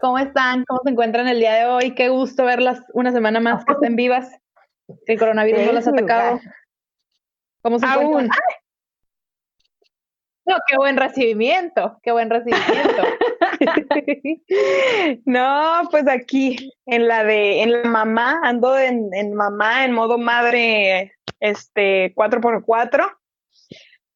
¿Cómo están? ¿Cómo se encuentran el día de hoy? Qué gusto verlas una semana más que estén vivas. El coronavirus no las ha atacado. ¿Cómo se encuentran? No, qué buen recibimiento, qué buen recibimiento. no, pues aquí en la de en la mamá, ando en, en mamá en modo madre este 4x4.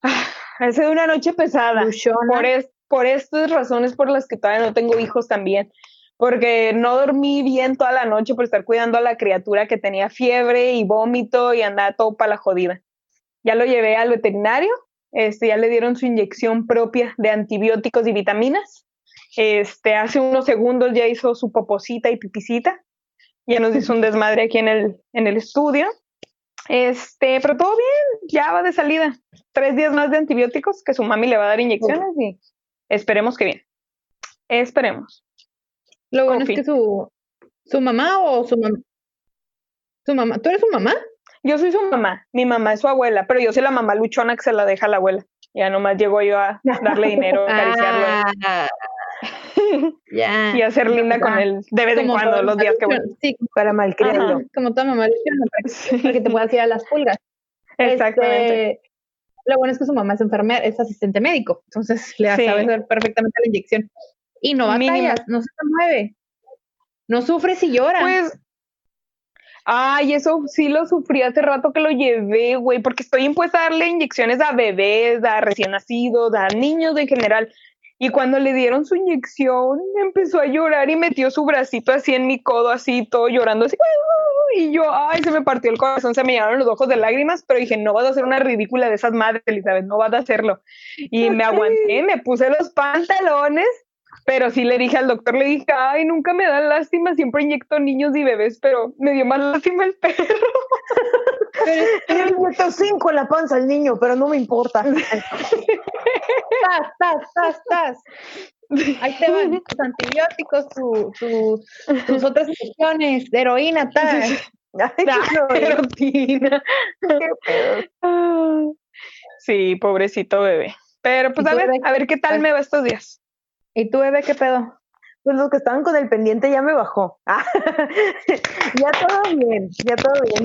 Ah, ha sido una noche pesada. Por, es, por estas razones por las que todavía no tengo hijos también. Porque no dormí bien toda la noche por estar cuidando a la criatura que tenía fiebre y vómito y andaba todo para la jodida. Ya lo llevé al veterinario, este, ya le dieron su inyección propia de antibióticos y vitaminas. Este, hace unos segundos ya hizo su poposita y pipicita. Ya nos hizo un desmadre aquí en el, en el estudio. Este, pero todo bien, ya va de salida. Tres días más de antibióticos que su mami le va a dar inyecciones y esperemos que bien. Esperemos. Lo bueno es que su, su mamá o su mamá. Su mamá, ¿tú eres su mamá? Yo soy su mamá, mi mamá es su abuela, pero yo soy la mamá luchona que se la deja a la abuela. Ya nomás llego yo a darle dinero, acariciarlo. Ah, y a ser linda con él de vez en cuando, los días que voy. Sí, para malcriarlo. Como toda mamá luchona, para que, te puedas ir a las pulgas. Exactamente. Este, lo bueno es que su mamá es enfermera, es asistente médico, entonces le sabe hacer perfectamente la inyección. Y no batallas, no se mueve. No sufres y llora. Pues, ay, eso sí lo sufrí hace rato que lo llevé, güey, porque estoy impuesta a darle inyecciones a bebés, a recién nacidos, a niños en general. Y cuando le dieron su inyección, empezó a llorar y metió su bracito así en mi codo, así todo llorando, así. Y yo, ay, se me partió el corazón, se me llenaron los ojos de lágrimas, pero dije, no vas a hacer una ridícula de esas madres, Elizabeth, no vas a hacerlo. Y me aguanté, me puse los pantalones pero sí le dije al doctor, le dije, ay, nunca me da lástima, siempre inyecto niños y bebés, pero me dio más lástima el perro. Yo inyecto cinco en la panza al niño, pero no me importa. tas, tas, tas, tas. Ahí te van tus antibióticos, tu, tu, tus otras inyecciones, heroína, tal. heroína. Sí, pobrecito bebé. Pero pues a ver, a ver qué tal me va estos días. ¿Y tú, bebé, qué pedo? Pues los que estaban con el pendiente ya me bajó. ya todo bien, ya todo bien.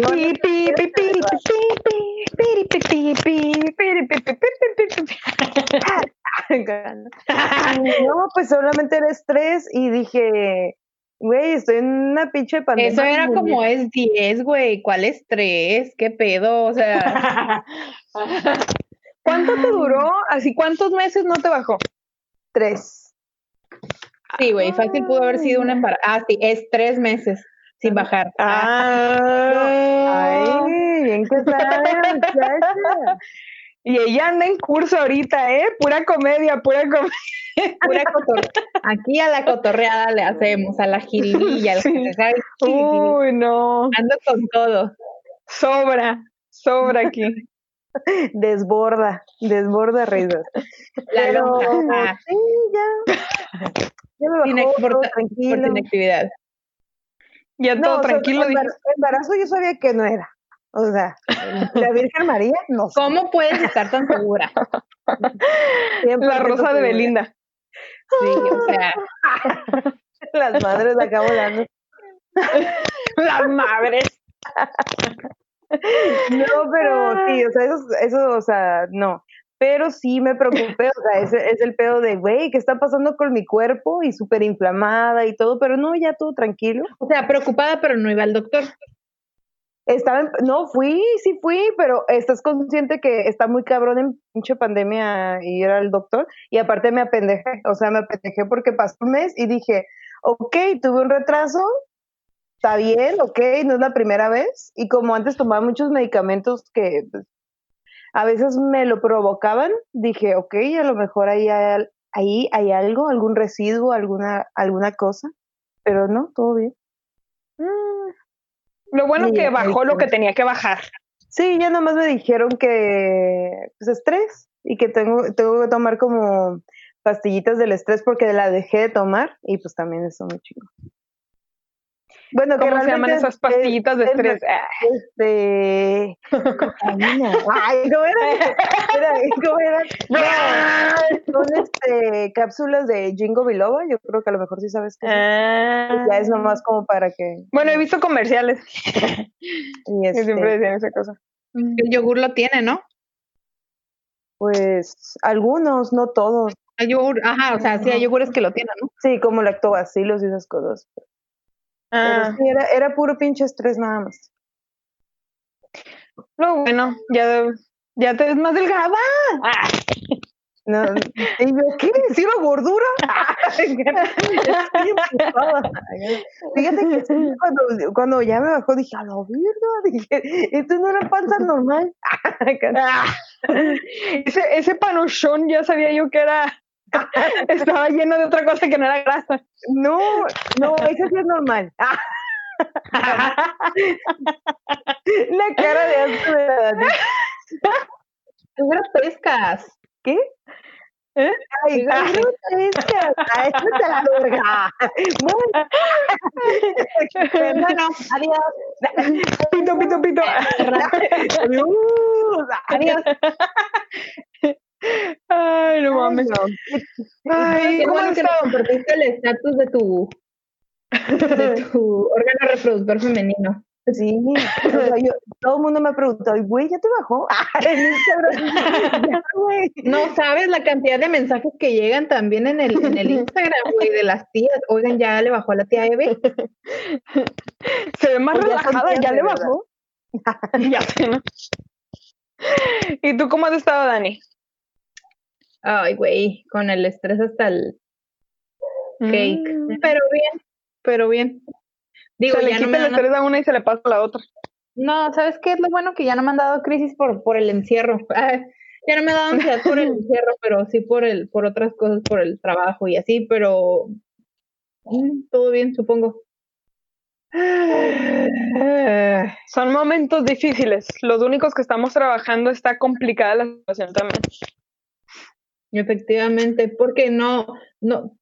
No, pues solamente era estrés y dije, güey, estoy en una pinche pandemia. Eso era como es 10, güey, ¿cuál estrés? ¿Qué pedo? O sea... ¿Cuánto te duró? Así, ¿cuántos meses no te bajó? Tres. Sí, güey, fácil pudo haber sido un embarazo. Ah, sí, es tres meses sin bajar. Ah, ay, bien que Y ella anda en curso ahorita, ¿eh? Pura comedia, pura comedia. Pura. Aquí a la cotorreada le hacemos, a la jiribilla. Uy, no. Ando con todo. Sobra, sobra aquí. Desborda, desborda risas. La loca. Sí, ya. Ya me bajó, todo tranquilo. actividad. Ya todo tranquilo. embarazo yo sabía que no era. O sea, la Virgen María, no sé. ¿Cómo puedes estar tan segura? la rosa de Belinda. Sí, o sea. Las madres acá volando. Las madres. No, pero sí, o sea, eso, eso, o sea, no pero sí me preocupé, o sea, ese es el pedo de, güey, ¿qué está pasando con mi cuerpo? Y súper inflamada y todo, pero no, ya todo tranquilo. O sea, preocupada, pero no iba al doctor. Estaba, no, fui, sí fui, pero estás consciente que está muy cabrón en pinche pandemia ir al doctor y aparte me apendejé, o sea, me apendejé porque pasó un mes y dije, ok, tuve un retraso, está bien, ok, no es la primera vez y como antes tomaba muchos medicamentos que pues, a veces me lo provocaban, dije, ok, a lo mejor ahí hay, ahí hay algo, algún residuo, alguna, alguna cosa, pero no, todo bien. Mm. Lo bueno que bajó lo que tenía que bajar. Sí, ya nomás me dijeron que pues estrés y que tengo, tengo que tomar como pastillitas del estrés porque la dejé de tomar y pues también eso muy chido. Bueno, ¿cómo se llaman esas pastillitas de estrés? este. Ay, ¿cómo era? ¿Cómo era? son este, cápsulas de Jingo Biloba. Yo creo que a lo mejor sí sabes que. Ah. Ya es nomás como para que. Bueno, he visto comerciales. y este, siempre decían esa cosa. El yogur lo tiene, ¿no? Pues algunos, no todos. Hay yogur, ajá, o sea, sí hay yogures que lo tienen, ¿no? Sí, como lactobacilos y esas cosas. Ah. era, era puro pinche estrés nada más. Lo bueno, ya, ya te ves más delgada. Ah. No, y yo, ¿qué? ¿Sí la gordura? Fíjate que cuando, cuando ya me bajó dije, a la verga, dije, esto no era panza normal. ese, ese panochón ya sabía yo que era estaba lleno de otra cosa que no era grasa. No, no, eso sí es normal. la cara de asco de la Tú pescas. ¿Qué? ¿Eh? Ay, pescas. Ay, te la verga. Bueno, adiós. Pito, pito, pito. Adiós. Ay, no mames. Ay, ¿cómo bueno que compartiste el estatus de tu, de tu órgano reproductor femenino. Sí, todo el mundo me ha preguntado, güey, ¿ya te bajó? no sabes la cantidad de mensajes que llegan también en el, en el Instagram, güey, de las tías. Oigan, ya le bajó a la tía Eve. Se ve más relajada, ya, le bajó. ya ¿no? ¿Y tú cómo has estado, Dani? Ay, güey, con el estrés hasta el cake. Mm. Pero bien, pero bien. Digo, se le quita el estrés a una y se le pasa a la otra. No, ¿sabes qué es lo bueno? Que ya no me han dado crisis por, por el encierro. ya no me ha dado ansiedad por el encierro, pero sí por el, por otras cosas, por el trabajo y así, pero mm, todo bien, supongo. Son momentos difíciles. Los únicos que estamos trabajando está complicada la situación también. Efectivamente, porque no, no,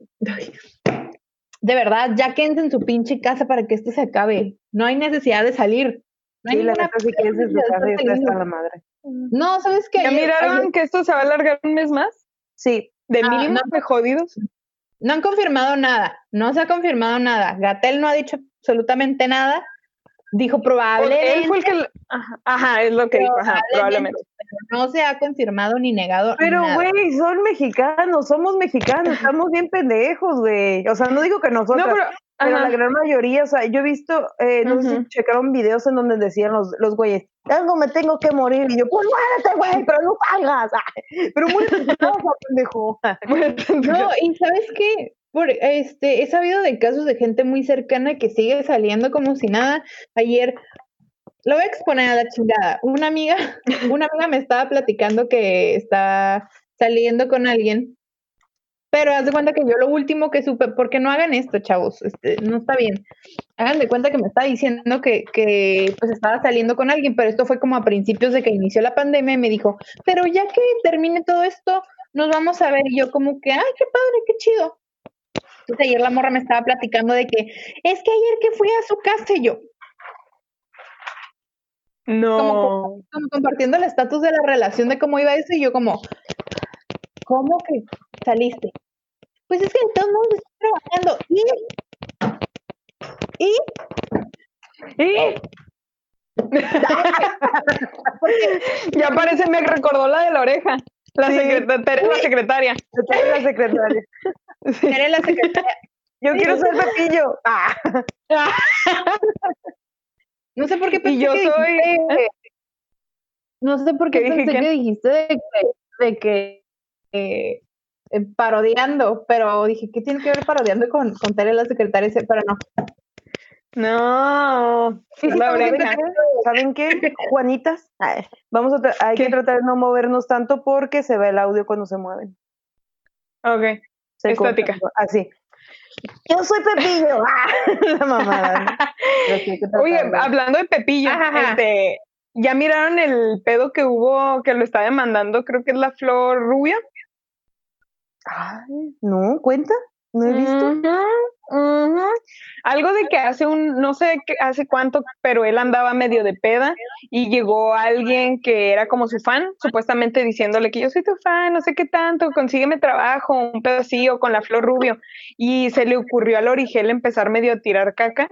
de verdad, ya quédense en su pinche casa para que esto se acabe. No hay necesidad de salir. No hay la sí que es su casa y la madre. No, ¿sabes qué? ¿Ya miraron que esto se va a alargar un mes más? Sí. ¿De ah, mínimo de jodidos? No han confirmado nada, no se ha confirmado nada. Gatel no ha dicho absolutamente nada. Dijo probablemente. Él fue el que. Ajá, es lo que dijo, ajá, probablemente. No se ha confirmado ni negado. Pero, güey, son mexicanos, somos mexicanos, estamos bien pendejos, güey. O sea, no digo que nosotros. No, pero, la gran mayoría, o sea, yo he visto, eh, no sé si checaron videos en donde decían los, los güeyes, algo me tengo que morir. Y yo, pues muérete, güey, pero no salgas. Pero muérete, pendejo. no, y ¿sabes qué? Por, este, he sabido de casos de gente muy cercana que sigue saliendo como si nada. Ayer, lo voy a exponer a la chingada. Una amiga, una amiga me estaba platicando que está saliendo con alguien, pero haz de cuenta que yo lo último que supe, porque no hagan esto, chavos, este, no está bien. Hagan de cuenta que me está diciendo que, que pues estaba saliendo con alguien, pero esto fue como a principios de que inició la pandemia y me dijo, pero ya que termine todo esto, nos vamos a ver. Y yo como que, ay, qué padre, qué chido. Entonces ayer la morra me estaba platicando de que es que ayer que fui a su casa y yo. No. Como, compartiendo el estatus de la relación de cómo iba eso y yo como, ¿cómo que saliste? Pues es que de todos modos estoy trabajando y y y ya parece me recordó la de la oreja. La, secretaria, la secretaria. la secretaria. Eres la secretaria. Yo quiero ser Pepillo. Ah. No sé por qué pensé y yo que soy. Dijiste, no sé por qué, ¿Qué pensé que dijiste de que, de que eh, parodiando, pero dije, ¿qué tiene que ver parodiando con, con Tere la secretaria? Pero no. No. Sí, sí, ¿saben, qué? Juanitas, vamos a hay que tratar de no movernos tanto porque se ve el audio cuando se mueven. Ok. Estática. así. Yo soy Pepillo. la mamada. Oye, hablando de Pepillo, este, ¿ya miraron el pedo que hubo que lo está demandando? Creo que es la flor rubia. Ay, no, cuenta. No he visto. Algo de que hace un, no sé hace cuánto, pero él andaba medio de peda y llegó alguien que era como su fan, supuestamente diciéndole que yo soy tu fan, no sé qué tanto, consígueme trabajo, un pedo con la flor rubio. Y se le ocurrió al Origel empezar medio a tirar caca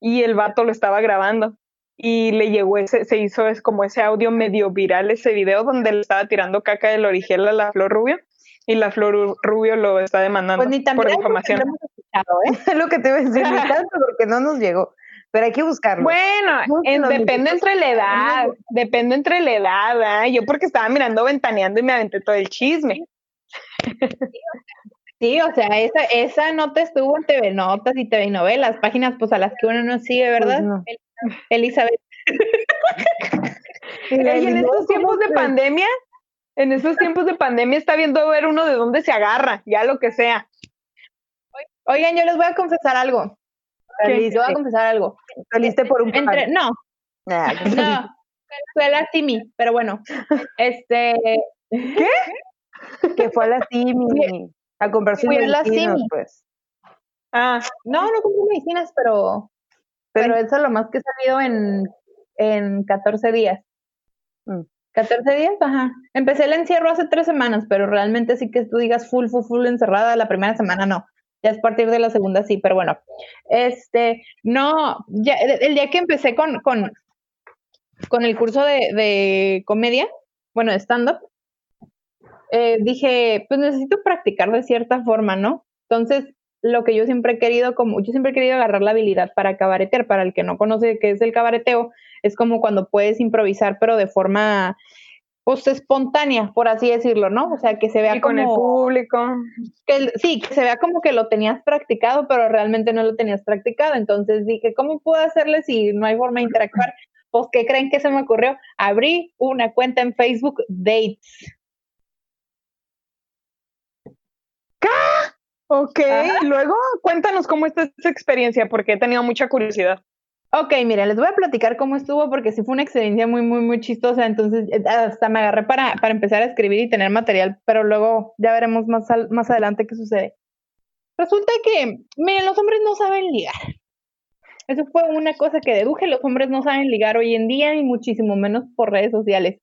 y el vato lo estaba grabando. Y le llegó ese, se hizo es como ese audio medio viral, ese video donde le estaba tirando caca del Origel a la flor rubio y la Flor Rubio lo está demandando pues por información. ¿eh? Es lo que te iba a decir, ni tanto porque no nos llegó. Pero hay que buscarlo. Bueno, depende entre la edad, depende entre la edad. ¿eh? Yo porque estaba mirando ventaneando y me aventé todo el chisme. Sí, o sea, esa, esa nota estuvo en TV Notas y TV Novelas, páginas pues a las que uno no sigue, pues ¿verdad? Elizabeth. y en estos tiempos de pandemia, en esos tiempos de pandemia está viendo a ver uno de dónde se agarra, ya lo que sea. Oigan, yo les voy a confesar algo. Les voy a confesar algo. Saliste por un Entre, No. Ah, no. Fue a la Simi, pero bueno. Este. ¿Qué? Que fue a la Simi. A comprar sus medicinas, pues. Ah. No, no compré medicinas, pero. Pero, eso es lo más que he salido en, en 14 días. Mm. 14 días, ajá. Empecé el encierro hace tres semanas, pero realmente sí que tú digas full, full, full encerrada, la primera semana no. Ya es partir de la segunda sí, pero bueno. Este, no, ya, el día que empecé con, con, con el curso de, de comedia, bueno, de stand-up, eh, dije, pues necesito practicar de cierta forma, ¿no? Entonces, lo que yo siempre he querido, como yo siempre he querido agarrar la habilidad para cabaretear, para el que no conoce qué es el cabareteo, es como cuando puedes improvisar, pero de forma pues espontánea, por así decirlo, ¿no? O sea, que se vea con el público. Que, sí, que se vea como que lo tenías practicado, pero realmente no lo tenías practicado. Entonces dije, ¿cómo puedo hacerle si no hay forma de interactuar? Pues, ¿qué creen que se me ocurrió? Abrí una cuenta en Facebook Dates. ¿Qué? Ok, luego cuéntanos cómo está esa experiencia, porque he tenido mucha curiosidad. Ok, mira, les voy a platicar cómo estuvo porque sí fue una experiencia muy, muy, muy chistosa. Entonces, eh, hasta me agarré para, para empezar a escribir y tener material, pero luego ya veremos más, más adelante qué sucede. Resulta que, miren, los hombres no saben ligar. Eso fue una cosa que deduje, los hombres no saben ligar hoy en día y muchísimo menos por redes sociales.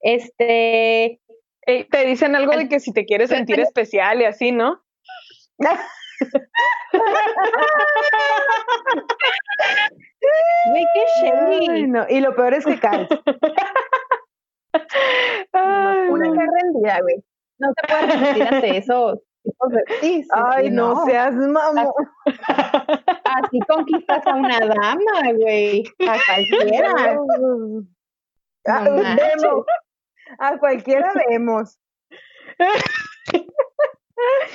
Este... Eh, te dicen algo de que si te quieres sentir especial y así, ¿no? qué Y lo peor es que caes. una cara rendida, güey. No se puede resistir ante eso. Sí, Ay, no, seas mamón. Así conquistas a una dama, güey. A cualquiera. a, vemos. a cualquiera vemos.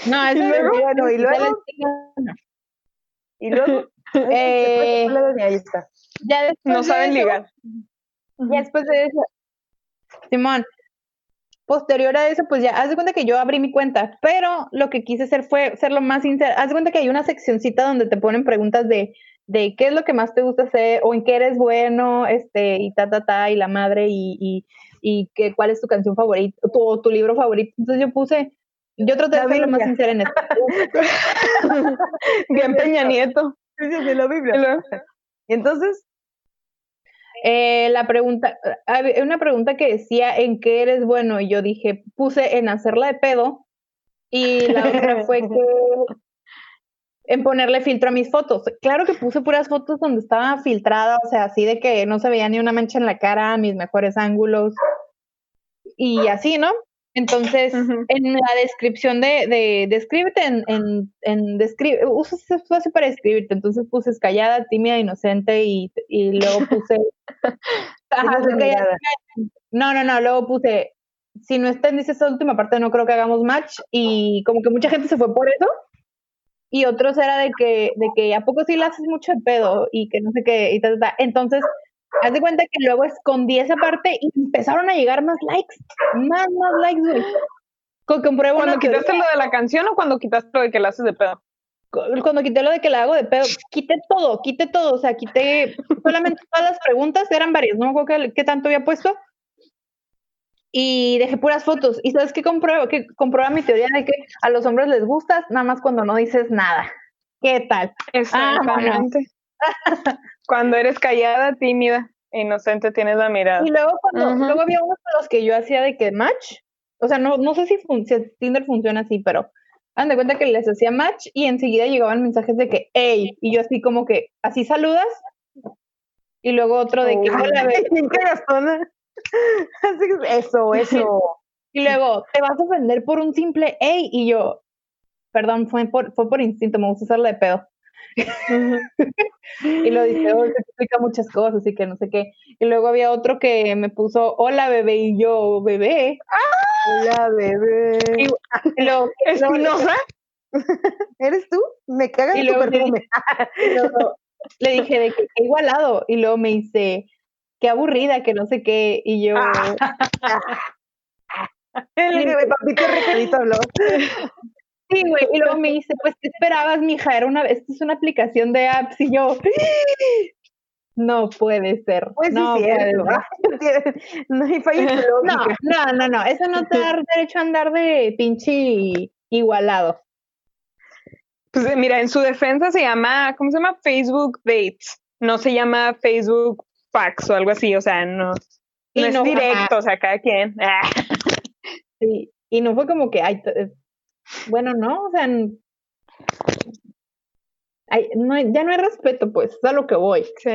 No, eso es bueno, y luego. Y luego. Eh, ya no saben ligar. Ya después de eso, Simón, posterior a eso, pues ya, haz de cuenta que yo abrí mi cuenta, pero lo que quise hacer fue ser lo más sincero. Haz de cuenta que hay una seccioncita donde te ponen preguntas de, de qué es lo que más te gusta hacer o en qué eres bueno, este, y ta, ta, ta, y la madre, y, y, y que, cuál es tu canción favorita, tu, tu libro favorito. Entonces yo puse, yo traté de ser lo más sincera en esto. Bien Peña Nieto. de la Biblia. Entonces, eh, la pregunta, una pregunta que decía en qué eres bueno, y yo dije, puse en hacerla de pedo, y la otra fue que en ponerle filtro a mis fotos. Claro que puse puras fotos donde estaba filtrada, o sea, así de que no se veía ni una mancha en la cara, mis mejores ángulos, y así, ¿no? Entonces, en la descripción de, de descríbete en, en, en describe, usa ese espacio para describirte. Entonces puse callada, tímida, inocente y, y luego puse. no, no, no, luego puse, si no está en esa última parte, no creo que hagamos match. Y como que mucha gente se fue por eso. Y otros era de que, de que a poco sí le haces mucho de pedo y que no sé qué, y tal. Entonces, haz de cuenta que luego escondí esa parte y empezaron a llegar más likes, más, más likes, güey. ¿Cuando quitaste lo de la canción o cuando quitaste lo de que la haces de pedo? Cuando quité lo de que la hago de pedo, quité todo, quité todo, o sea, quité solamente todas las preguntas, eran varias, no me acuerdo qué, tanto había puesto. y dejé puras fotos. ¿Y sabes qué comprueba? Que comprueba mi teoría de que a los hombres les gustas nada más cuando no dices nada. ¿Qué tal? Exactamente. Cuando eres callada, tímida, inocente, tienes la mirada. Y luego cuando, luego había unos de los que yo hacía de que match, o sea, no, no sé si, Tinder funciona así, pero hagan de cuenta que les hacía match y enseguida llegaban mensajes de que, hey, y yo así como que, así saludas, y luego otro de que, hola, Eso, eso. Y luego, te vas a ofender por un simple hey, y yo, perdón, fue por, fue por instinto, me gusta hacerle de pedo. Y lo dice, oh, explica muchas cosas y que no sé qué. Y luego había otro que me puso, hola bebé, y yo, bebé. Hola bebé. Y, lo, ¿Espinosa? ¿Eres tú? Me cagas y tu perfume. le dije de que igualado. Y luego me dice, qué aburrida, que no sé qué, y yo... El papito recadito habló. Sí, güey, y luego me dice, pues, ¿qué esperabas, mija? Era una, esta es una aplicación de apps, y yo, no puede ser. Pues no, sí, cierto. no hay no, no, no, no, eso no te da derecho a andar de pinche igualado. Pues mira, en su defensa se llama, ¿cómo se llama? Facebook Dates. No se llama Facebook fax o algo así, o sea, no, no es directo, o sea, cada quien. Sí, y no fue como que, ay, eh, bueno, no, o sea, no, ya no hay respeto, pues, es a lo que voy. Sí.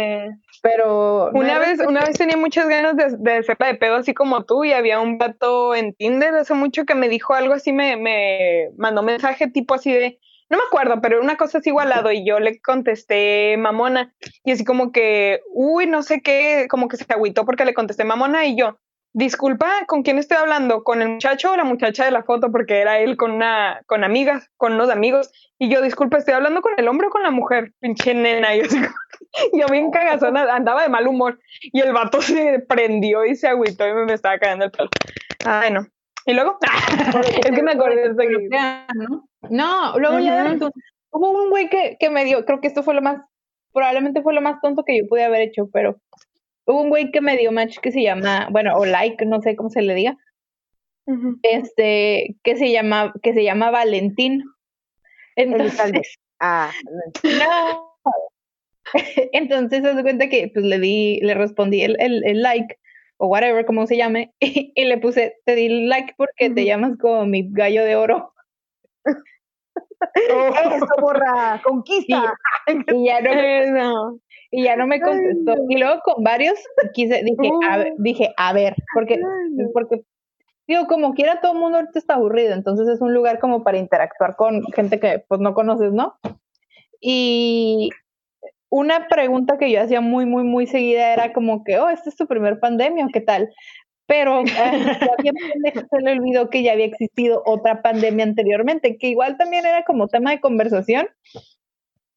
Pero. Una vez, una vez tenía muchas ganas de, de de pedo así como tú, y había un vato en Tinder hace mucho que me dijo algo así, me, me mandó mensaje tipo así de no me acuerdo, pero una cosa es igualado y yo le contesté mamona y así como que, uy, no sé qué, como que se agüitó porque le contesté mamona y yo, disculpa, ¿con quién estoy hablando? ¿Con el muchacho o la muchacha de la foto? Porque era él con una, con amigas, con unos amigos. Y yo, disculpa, ¿estoy hablando con el hombre o con la mujer? Pinche nena. Y yo, así, yo bien cagazona, andaba de mal humor. Y el vato se prendió y se agüitó y me, estaba cayendo el pelo. Ay, no. Y luego, es que me acordé de que... ¿no? No, luego ya hubo un güey que, que me dio, creo que esto fue lo más, probablemente fue lo más tonto que yo pude haber hecho, pero hubo un güey que me dio match que se llama, bueno, o like, no sé cómo se le diga, este, que se llama, que se llama Valentín. Entonces, ah, no. Entonces se cuenta que pues le di, le respondí el, el, el like o whatever, como se llame, y, le puse, te di like porque te llamas como mi gallo de oro. Eso, borra, conquista. Y, ya no, y ya no me contestó. Y luego con varios quise, dije, a ver, dije, a ver, porque, porque digo, como quiera todo el mundo ahorita está aburrido, entonces es un lugar como para interactuar con gente que pues no conoces, ¿no? Y una pregunta que yo hacía muy, muy, muy seguida era como que, oh, ¿esta es tu primer pandemia qué tal? pero se le olvidó que ya había existido otra pandemia anteriormente, que igual también era como tema de conversación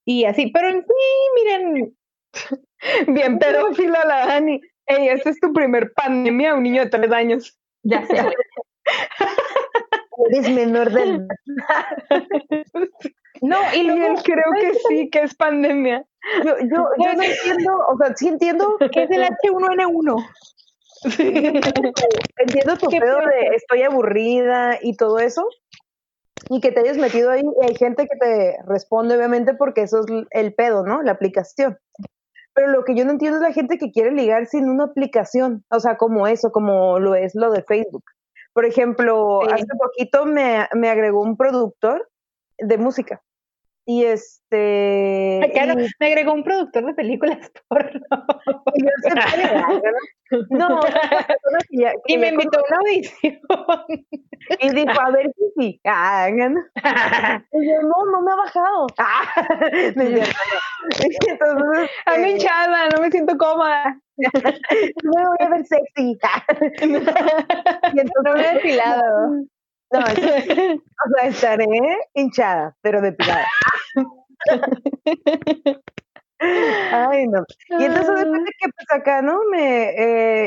y así, pero en sí, miren. Bien pedófila la Dani. Ey, esta es tu primer pandemia, un niño de tres años. Ya sé. Eres menor del... No, y luego, creo que sí, que es pandemia. Yo, yo, yo no entiendo, o sea, sí entiendo que es el H1N1. Entiendo tu pedo de estoy aburrida y todo eso. Y que te hayas metido ahí. Y hay gente que te responde, obviamente, porque eso es el pedo, ¿no? La aplicación. Pero lo que yo no entiendo es la gente que quiere ligar sin una aplicación. O sea, como eso, como lo es lo de Facebook. Por ejemplo, hace poquito me, me agregó un productor de música. Y este. Claro, me agregó un productor de películas porno. Y, no, y me invitó a una audición. Y dijo, a ver si sí. Ah, y yo, no, no me ha bajado. Ah, Entonces, Ando hinchada, no me siento cómoda. No me voy a ver sexy. y entonces, no me he depilado. No, o sea, estaré hinchada, pero depilada. Ay, no. Y entonces depende que pues acá, ¿no? Me,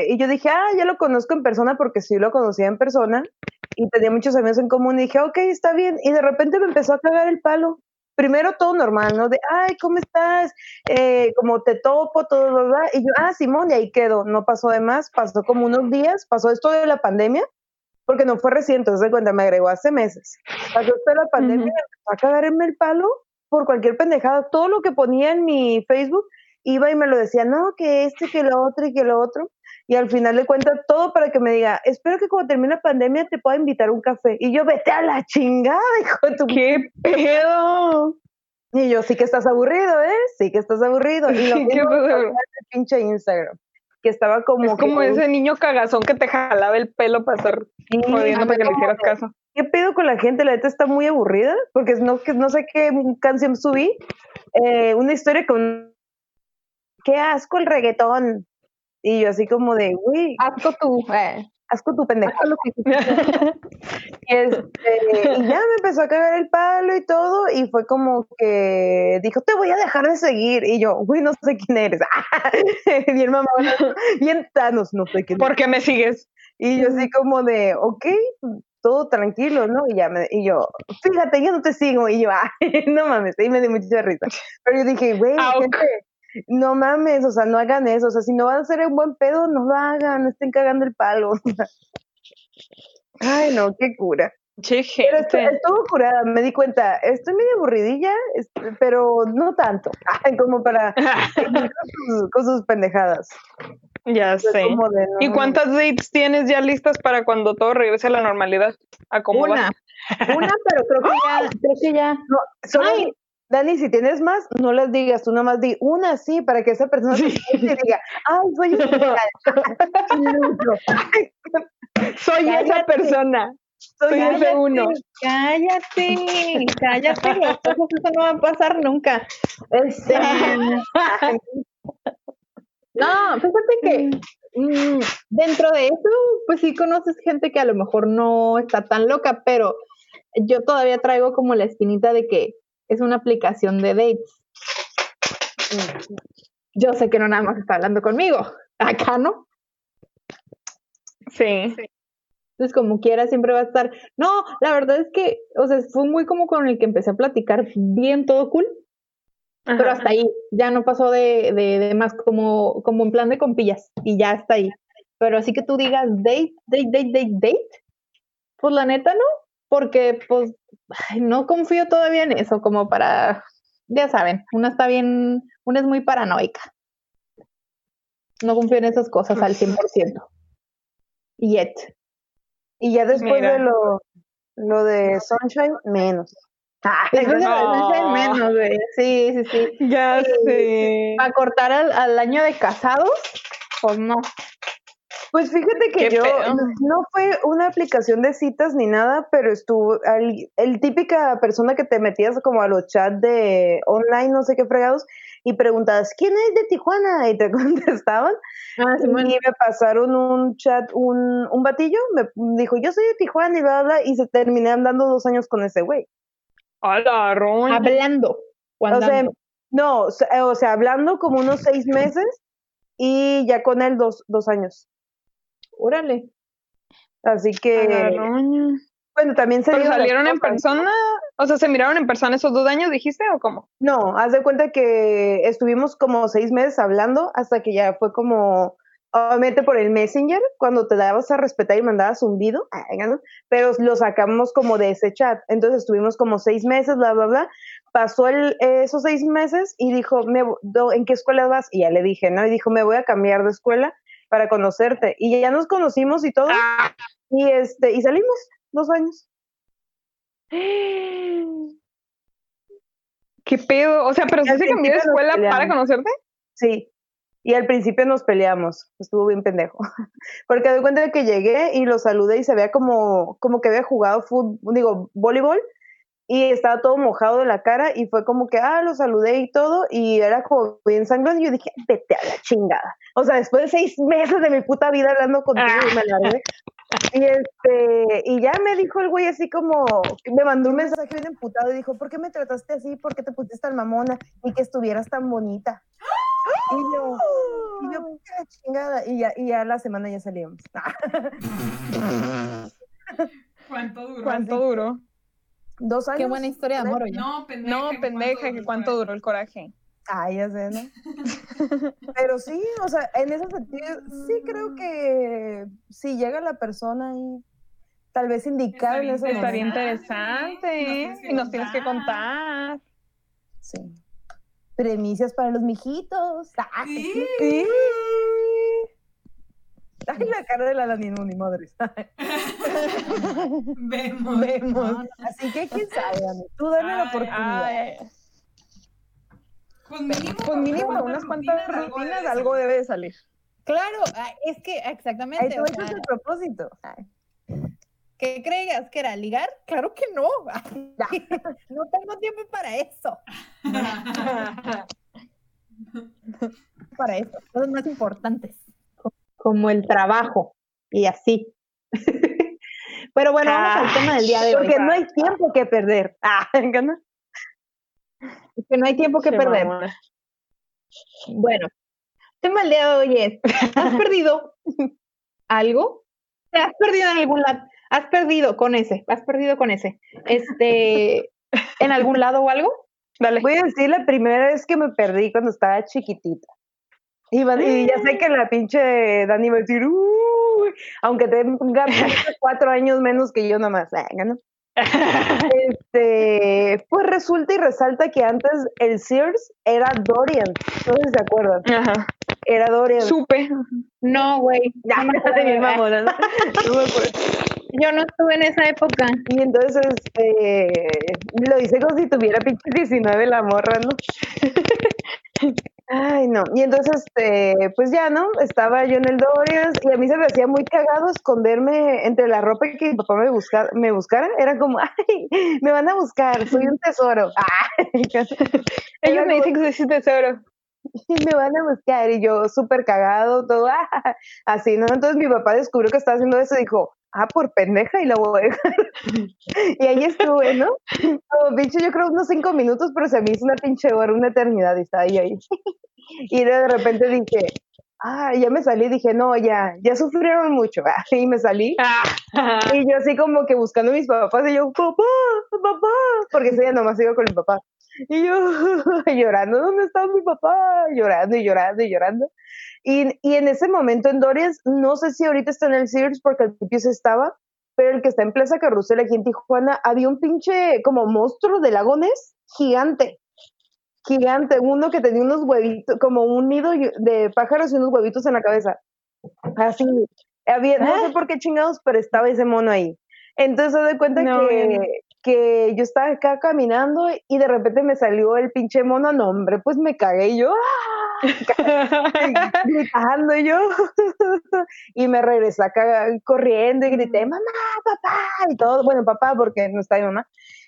eh, y yo dije, ah, ya lo conozco en persona porque sí lo conocía en persona y tenía muchos amigos en común y dije, ok, está bien. Y de repente me empezó a cagar el palo. primero todo normal, ¿no? De, ay, ¿cómo estás? Eh, como te topo, todo, ¿verdad? Y yo, ah, Simón, y ahí quedó, no pasó de más, pasó como unos días, pasó esto de la pandemia, porque no fue reciente, entonces cuenta, me agregó hace meses. Pasó esto de la pandemia, y empezó a cagarme el palo por cualquier pendejada, todo lo que ponía en mi Facebook, iba y me lo decía, no, que este, que lo otro y que lo otro y al final le cuenta todo para que me diga, espero que cuando termine la pandemia te pueda invitar a un café. Y yo, vete a la chingada, hijo de tu... ¡Qué pedo! Y yo, sí que estás aburrido, ¿eh? Sí que estás aburrido. Y lo que el pinche Instagram. Que estaba como. Es como ese niño cagazón que te jalaba el pelo para estar jodiendo para que le hicieras caso. ¿Qué pedo con la gente? La neta está muy aburrida. Porque no, que no sé qué canción subí. Eh, una historia con. Qué asco el reggaetón. Y yo así como de, uy. Asco tú, eh. Asco tu pendejo. y, este, y ya me empezó a cagar el palo y todo, y fue como que dijo, te voy a dejar de seguir. Y yo, uy, no sé quién eres. bien mamá, bien Thanos, no sé quién ¿Por qué me sigues? Y yo así como de, ok, todo tranquilo, ¿no? Y ya me, y yo, fíjate, yo no te sigo. Y yo, no mames, y me dio mucha risa. Pero yo dije, güey, ah, no mames, o sea, no hagan eso, o sea, si no van a hacer un buen pedo, no lo hagan, no estén cagando el palo. Ay, no, qué cura. Che, gente. estuvo curada, me di cuenta, estoy medio aburridilla, pero no tanto, como para con sus, pendejadas. Ya sé. ¿Y cuántas dates tienes ya listas para cuando todo regrese a la normalidad? ¿A una, una, pero creo que ya, creo que ya. No, solo, Dani, si tienes más, no las digas, tú nomás di una sí para que esa persona se diga, ay, soy Soy esa persona. Soy ese uno. Cállate, cállate, las cosas eso no va a pasar nunca. Este, no, fíjate que mm, dentro de eso, pues sí conoces gente que a lo mejor no está tan loca, pero yo todavía traigo como la espinita de que es una aplicación de dates. Yo sé que no nada más está hablando conmigo, acá no. Sí. Entonces, como quiera, siempre va a estar. No, la verdad es que, o sea, fue muy como con el que empecé a platicar bien, todo cool. Pero hasta ahí, ya no pasó de, de, de, más como, como en plan de compillas, y ya está ahí. Pero así que tú digas date, date, date, date, date, pues la neta no, porque pues no confío todavía en eso, como para, ya saben, una está bien, una es muy paranoica. No confío en esas cosas al 100%. Yet. Y ya después de lo, lo de Sunshine, menos. Ah, Sunshine, menos, güey. Sí, sí, sí. Ya sé. Para cortar al, al año de casados, pues no. Pues fíjate que yo no fue una aplicación de citas ni nada, pero estuvo el, el, típica persona que te metías como a los chats de online, no sé qué fregados, y preguntabas, ¿quién es de Tijuana? Y te contestaban. Ah, y me pasaron un chat, un, un batillo, me dijo, yo soy de Tijuana y bla, bla, y se terminé andando dos años con ese güey. Hablando. O sea, no, o sea, hablando como unos seis meses y ya con él dos, dos años. Órale. Así que. Bueno, también se salieron en persona? O sea, ¿se miraron en persona esos dos años, dijiste, o cómo? No, haz de cuenta que estuvimos como seis meses hablando hasta que ya fue como, obviamente por el Messenger, cuando te dabas a respetar y mandabas un video, pero lo sacamos como de ese chat. Entonces estuvimos como seis meses, bla, bla, bla. Pasó el, esos seis meses y dijo, me, ¿en qué escuela vas? Y ya le dije, ¿no? Y dijo, me voy a cambiar de escuela para conocerte. Y ya nos conocimos y todo. Ah. Y este, y salimos dos años. ¿Qué pedo? O sea, pero ¿sí se cambió de escuela para conocerte? Sí. Y al principio nos peleamos, estuvo bien pendejo. Porque doy cuenta de que llegué y lo saludé y se veía como, como que había jugado fútbol, digo, voleibol y estaba todo mojado de la cara y fue como que, ah, lo saludé y todo y era como bien sangrón y yo dije, vete a la chingada. O sea, después de seis meses de mi puta vida hablando contigo y me largué. Y este, y ya me dijo el güey así como, me mandó un mensaje bien emputado y dijo, ¿por qué me trataste así? ¿Por qué te pusiste tan mamona? Y que estuvieras tan bonita. Y yo, y yo, qué chingada. Y ya, y ya la semana ya salíamos. ¿Cuánto duró? ¿Cuánto duró? Dos años. Qué buena historia de amor, oye. No, pendeja. No, pendeja, que cuánto duró el coraje. Ah, ya sé, ¿no? Pero sí, o sea, en ese sentido, sí creo que si llega la persona y tal vez indicar en ese Estaría interesante, ¿eh? Y nos tienes que contar. Sí. Premicias para los mijitos. Ah, sí. Ay, la cara de la ni madres. Vemos. Vemos. Así que quién sabe, tú dale la oportunidad. Pues mínimo, mínimo unas cuantas rutinas, algo debe de salir. Claro, es que exactamente. Eso es el propósito. ¿Qué creías que era ligar? Claro que no. no tengo tiempo para eso. para eso, cosas más importantes. Como el trabajo y así. Pero bueno, vamos al tema del día de hoy. Porque no hay tiempo que perder. Ah, ¿no? que no hay tiempo que perder. Bueno, el tema del día de hoy es, ¿has perdido algo? ¿Te has perdido en algún lado? ¿Has perdido con ese? ¿Has perdido con ese? Este, ¿En algún lado o algo? Dale. Voy a decir la primera vez que me perdí cuando estaba chiquitita. Y, ya sé que la pinche Dani va a decir, Uy", aunque tenga cuatro años menos que yo nomás, venga, ¿no? este, pues resulta y resalta que antes el Sears era Dorian. No sé si se acuerdan. Ajá. Era Dorian. Supe. No, güey. Ya, no, me mamona, ¿no? Yo no estuve en esa época. Y entonces este, lo hice como si tuviera pinche 19 la morra, ¿no? Ay, no. Y entonces, este, pues ya, ¿no? Estaba yo en el Dorian y a mí se me hacía muy cagado esconderme entre la ropa que mi papá me, busca, me buscara. Era como, ay, me van a buscar, soy un tesoro. Ellos me dicen que soy un tesoro. me van a buscar y yo súper cagado, todo así, ¿no? Entonces mi papá descubrió que estaba haciendo eso y dijo, ah, por pendeja y la voy a dejar. y ahí estuve, ¿no? Como pinche, yo creo unos cinco minutos, pero se me hizo una pinche hora, una eternidad y estaba ahí, ahí. y de repente dije, ah, ya me salí, dije, no, ya, ya sufrieron mucho, y me salí, y yo así como que buscando a mis papás, y yo, papá, papá, porque ese día nomás iba con mi papá, y yo llorando, ¿dónde está mi papá? Llorando y llorando y llorando, y, y en ese momento en Dorias, no sé si ahorita está en el Sears, porque al principio se estaba, pero el que está en Plaza Carrusel aquí en Tijuana, había un pinche como monstruo de lagones gigante, gigante, uno que tenía unos huevitos, como un nido de pájaros y unos huevitos en la cabeza. Así, había, no sé ah. por qué chingados, pero estaba ese mono ahí. Entonces se doy cuenta que, que yo estaba acá caminando y de repente me salió el pinche mono, no hombre, pues me cagué yo, ¡ah! gritando yo, y me regresé acá corriendo y grité, mamá, papá, y todo, bueno, papá, porque no está mi mamá,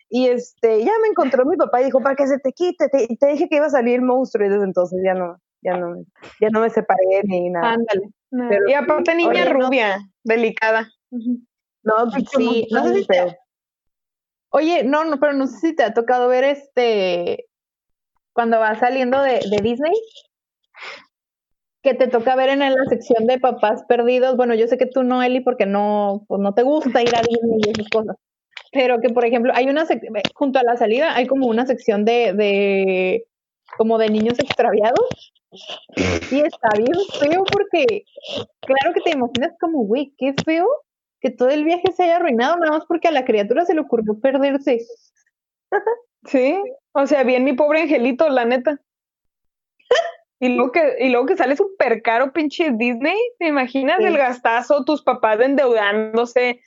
y este, ya me encontró mi papá y dijo, para que se te quite, te, te dije que iba a salir el monstruo y desde entonces ya no, ya no, ya no me separé ni nada. Ándale. y aparte niña rubia, delicada. No, sí, no sé si te... Oye, no, no, pero no sé si te ha tocado ver este cuando vas saliendo de, Disney, que te toca ver en la sección de papás perdidos. Bueno, yo sé que tú no, Eli, porque no, pues no te gusta ir a Disney y esas cosas pero que por ejemplo hay una junto a la salida hay como una sección de, de como de niños extraviados y está bien feo porque claro que te imaginas como güey qué feo que todo el viaje se haya arruinado nada más porque a la criatura se le ocurrió perderse sí o sea bien mi pobre angelito la neta y luego que, y luego que sale súper caro, pinche Disney. ¿Te imaginas el gastazo? Tus papás endeudándose,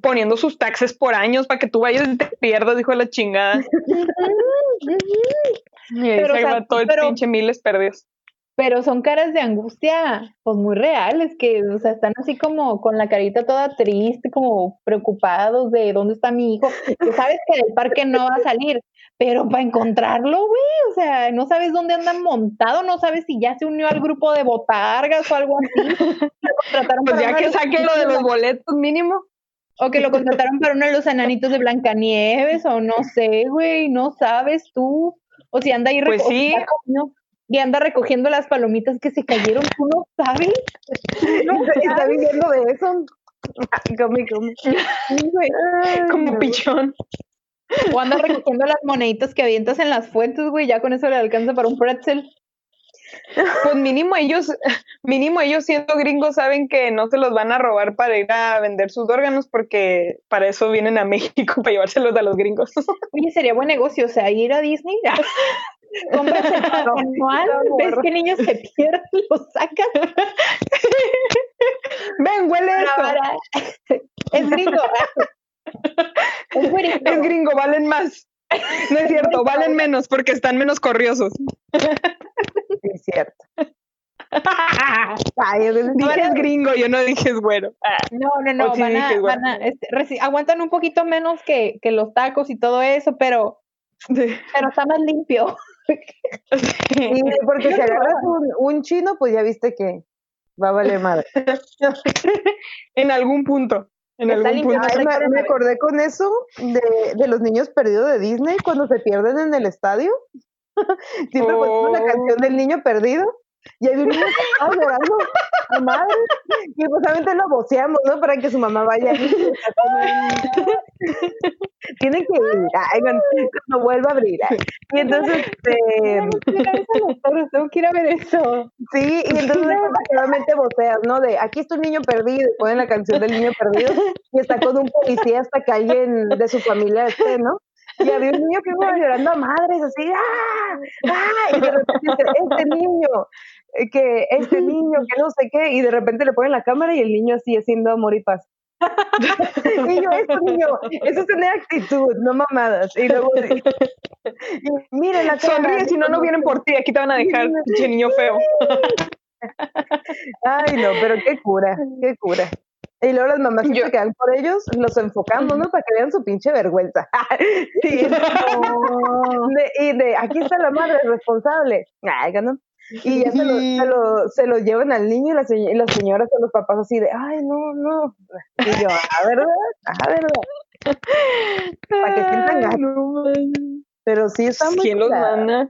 poniendo sus taxes por años para que tú vayas y te pierdas, dijo la chingada. y ahí se todo el pinche miles perdidos. Pero son caras de angustia, pues muy reales, que, o sea, están así como con la carita toda triste, como preocupados de dónde está mi hijo. Que sabes que del parque no va a salir, pero para encontrarlo, güey, o sea, no sabes dónde andan montado, no sabes si ya se unió al grupo de botargas o algo así. pues ya que saque lo de los boletos mínimo. O que lo contrataron para uno de los enanitos de Blancanieves, o no sé, güey, no sabes tú. O si anda ahí pues sí. Y anda recogiendo las palomitas que se cayeron, tú no sabes. No, está viviendo de eso. Como pichón. O anda recogiendo las moneditas que avientas en las fuentes, güey, ya con eso le alcanza para un pretzel. Pues mínimo ellos, mínimo ellos siendo gringos saben que no se los van a robar para ir a vender sus órganos porque para eso vienen a México, para llevárselos a los gringos. Oye, sería buen negocio, o sea, ir a Disney, compras el manual, ves que niños se pierden, los sacas. Ven, huele esto. Es gringo. Es gringo. Es gringo, valen más. No es cierto, valen menos porque están menos corriosos. Sí, es cierto. Ay, dije es gringo, yo no dije es güero. No, no, no, van a, van a, este, aguantan un poquito menos que, que, los tacos y todo eso, pero, pero está más limpio. Sí, porque si agarras un, un chino, pues ya viste que va a valer madre. en algún punto. En algún punto. me, acordé con eso de, de, los niños perdidos de Disney cuando se pierden en el estadio. Siempre oh. la canción del niño perdido. Y que estaba llorando a madre. Y justamente lo voceamos, ¿no? Para que su mamá vaya. Tienen que ir. Ay, cuando vuelva a abrir. Y entonces. Este... Tengo que ir a ver eso. Sí, y entonces efectivamente voceas, ¿no? De aquí está un niño perdido. Y ponen la canción del niño perdido. Y está con un policía hasta que alguien de su familia esté, ¿no? Y había un niño que iba llorando a madres, así, ¡ah! ¡ah! Y de repente dice, este niño, eh, que este niño, que no sé qué, y de repente le ponen la cámara y el niño así haciendo amor y paz. y yo, este niño, eso es tener actitud, no mamadas. Y luego, y, miren la Sonríe, si no, no vienen por ti, aquí te van a dejar, pinche niño feo. Ay, no, pero qué cura, qué cura. Y luego las mamás se quedan por ellos, los enfocamos, ¿no? Para que vean su pinche vergüenza. sí, y de aquí está la madre responsable. Ay, ¿no? Y ya se lo, se lo, se lo llevan al niño y las, y las señoras o los papás así de, ay, no, no. Y yo, a verdad, a verdad. Para que sientan ganas. Pero sí está muy ¿Quién los manda?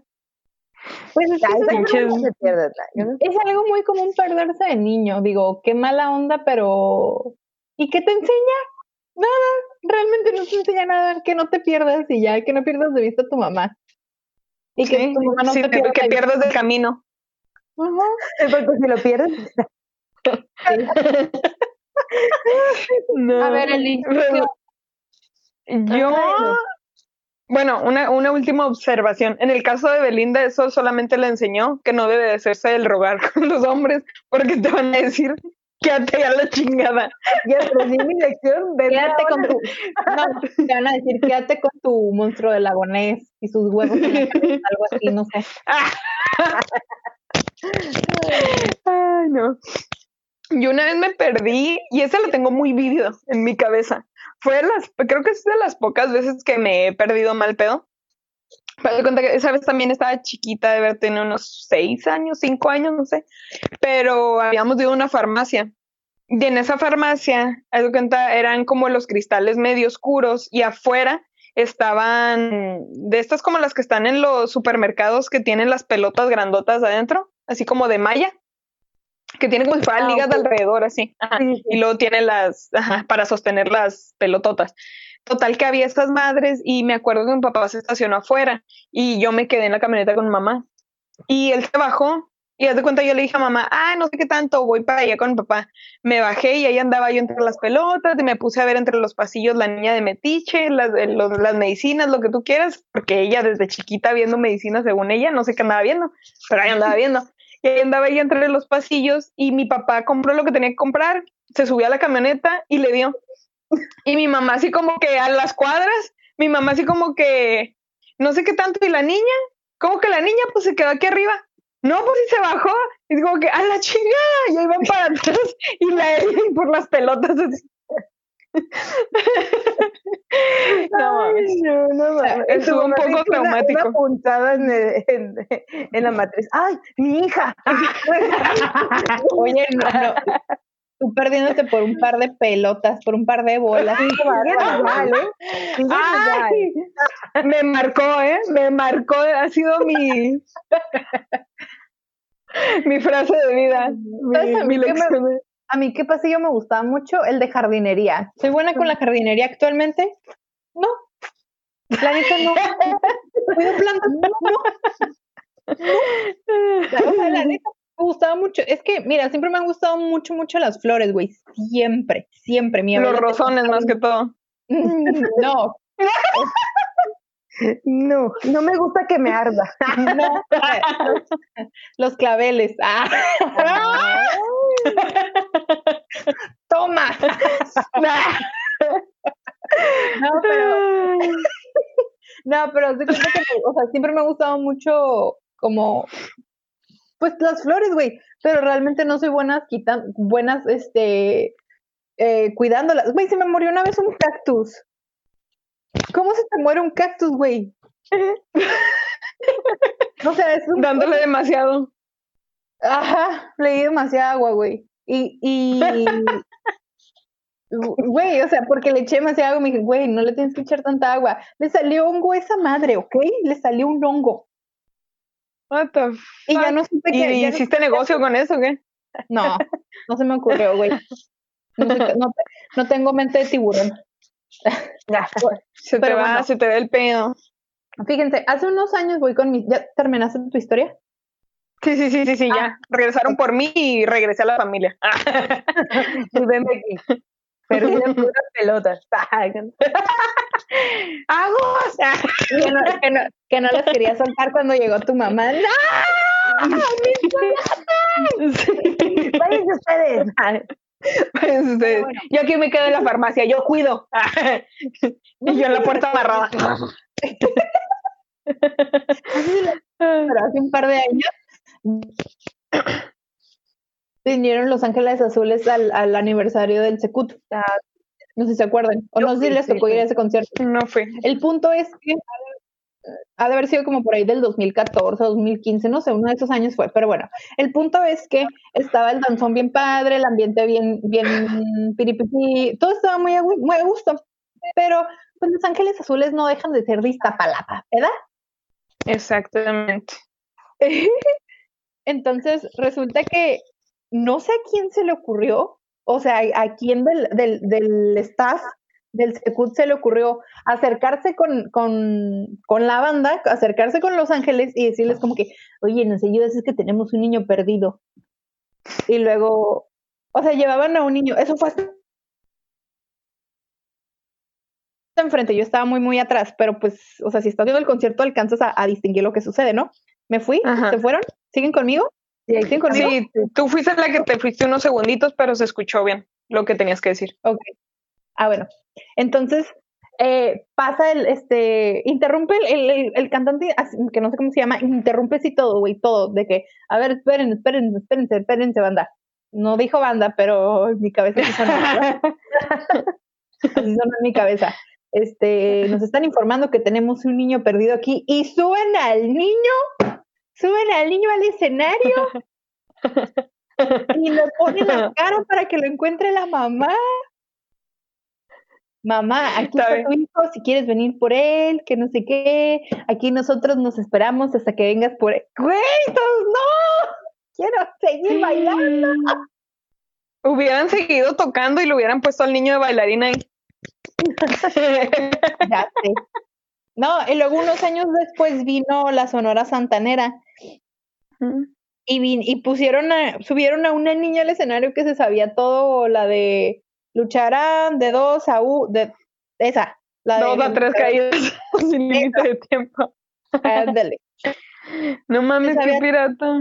Pues es, es algo muy común perderse de niño. Digo, qué mala onda, pero ¿y qué te enseña? Nada, realmente no te enseña nada, que no te pierdas y ya, que no pierdas de vista a tu mamá. Y que tu mamá no te pierda que pierdas del camino. Porque si lo pierdes. A ver, Eli. Yo bueno, una, una última observación. En el caso de Belinda, eso solamente le enseñó que no debe de hacerse el rogar con los hombres, porque te van a decir, quédate a la chingada. Ya aprendí mi lección. Quédate con tu, no, te van a decir, quédate con tu monstruo de lagonés y sus huevos, algo así, no sé. Ay, no. Yo una vez me perdí y ese lo tengo muy vívido en mi cabeza fue las, creo que es de las pocas veces que me he perdido mal pedo. Pero cuenta que esa vez también estaba chiquita, de haber tenido unos seis años, cinco años, no sé. Pero habíamos ido a una farmacia. Y en esa farmacia, de cuenta, eran como los cristales medio oscuros y afuera estaban de estas como las que están en los supermercados que tienen las pelotas grandotas adentro, así como de malla que tiene como si fueran ah, ligas de alrededor, así. Y luego tiene las, para sostener las pelototas. Total que había estas madres y me acuerdo que mi papá se estacionó afuera y yo me quedé en la camioneta con mamá. Y él se bajó y haz de cuenta yo le dije a mamá, ah, no sé qué tanto, voy para allá con mi papá. Me bajé y ahí andaba yo entre las pelotas y me puse a ver entre los pasillos la niña de metiche, las, las medicinas, lo que tú quieras, porque ella desde chiquita viendo medicinas según ella, no sé qué andaba viendo, pero ahí andaba viendo que andaba ahí entre los pasillos y mi papá compró lo que tenía que comprar, se subió a la camioneta y le dio. Y mi mamá así como que a las cuadras, mi mamá así como que no sé qué tanto y la niña, como que la niña pues se quedó aquí arriba. No, pues sí se bajó y como que a la chingada y ahí van para atrás y la y por las pelotas así. No, no, no mames. Estuvo un poco traumático. Una, puntada en, en, en, la matriz. ¡Ay, mi hija! Oye, no, no. Tú perdiéndote por un par de pelotas, por un par de bolas. Ay, me marcó, ¿eh? Me marcó. Ha sido mi mi frase de vida. Mi, mi lección. A mí, ¿qué pasillo me gustaba mucho? El de jardinería. ¿Soy buena con la jardinería actualmente? No. La neta no. Cuido plantas, no. no. La neta me gustaba mucho. Es que, mira, siempre me han gustado mucho, mucho las flores, güey. Siempre, siempre. Mi Los rosones más que todo. No. No, no me gusta que me arda. No, los, claveles. Ah. Toma. No, pero. No, pero o sea, siempre me ha gustado mucho como pues las flores, güey, pero realmente no soy buenas quitando, buenas, este, eh, cuidándolas. Güey, se me murió una vez un cactus. ¿Cómo se te muere un cactus, güey? no sé, es un... Dándole demasiado. Ajá, le di demasiada agua, güey. Y, y... Güey, o sea, porque le eché demasiada agua, me dije, güey, no le tienes que echar tanta agua. Le salió hongo a esa madre, ¿ok? Le salió un hongo. What the Y ya no supe que. ¿Y hiciste negocio con eso, qué? No, no se me ocurrió, güey. No, tengo mente de tiburón. Ya, se te va, se te ve el pedo. Fíjense, hace unos años voy con mi. ¿Ya terminaste tu historia? Sí, sí, sí, sí, sí, ya. Ah. Regresaron por mí y regresé a la familia. y venme aquí. Perdí puras pelotas. ¡Agos! que, no, que, no, que no las quería soltar cuando llegó tu mamá. ¡No! ¡Mis Váyanse ustedes. Pues ustedes. Yo aquí me quedo en la farmacia, yo cuido. y yo en la puerta amarrada. Pero hace un par de años vinieron Los Ángeles Azules al, al aniversario del Secut. No sé si se acuerdan. O no, sé si les tocó ir a ese concierto. No fue. El punto es que ha de haber sido como por ahí del 2014 o 2015, no sé, uno de esos años fue, pero bueno, el punto es que estaba el danzón bien padre, el ambiente bien, bien piripipi, todo estaba muy a, muy a gusto, pero pues Los Ángeles Azules no dejan de ser de Iztapalapa, ¿verdad? Exactamente. Entonces, resulta que no sé a quién se le ocurrió, o sea, a quién del, del, del staff del Secut se le ocurrió acercarse con, con, con, la banda, acercarse con Los Ángeles y decirles como que, oye, nos ayudas, es que tenemos un niño perdido. Y luego, o sea, llevaban a un niño, eso fue hasta enfrente, yo estaba muy, muy atrás, pero pues, o sea, si estás viendo el concierto alcanzas a, distinguir lo que sucede, ¿no? Me fui, se fueron, siguen conmigo. Sí, tú fuiste la que te fuiste unos segunditos, pero se escuchó bien lo que tenías que decir. Ok. Ah, bueno. Entonces, eh, pasa el, este, interrumpe el, el, cantante, que no sé cómo se llama, interrumpe sí todo, güey, todo, de que, a ver, esperen, esperen, espérense, espérense, banda. No dijo banda, pero mi cabeza sí sonó, así sonó en mi cabeza. Este, nos están informando que tenemos un niño perdido aquí y suben al niño suben al niño al escenario y le ponen la cara para que lo encuentre la mamá. Mamá, aquí está tu hijo, si quieres venir por él, que no sé qué. Aquí nosotros nos esperamos hasta que vengas por él. ¡Güey, no! Quiero seguir bailando. Hubieran seguido tocando y lo hubieran puesto al niño de bailarina ahí. ya sé. No, y luego unos años después vino la Sonora Santanera. Y, y pusieron a, subieron a una niña al escenario que se sabía todo, la de lucharán de dos a u, de esa. La dos a tres caídas sin límite de tiempo. Ándale. no mames, qué pirata.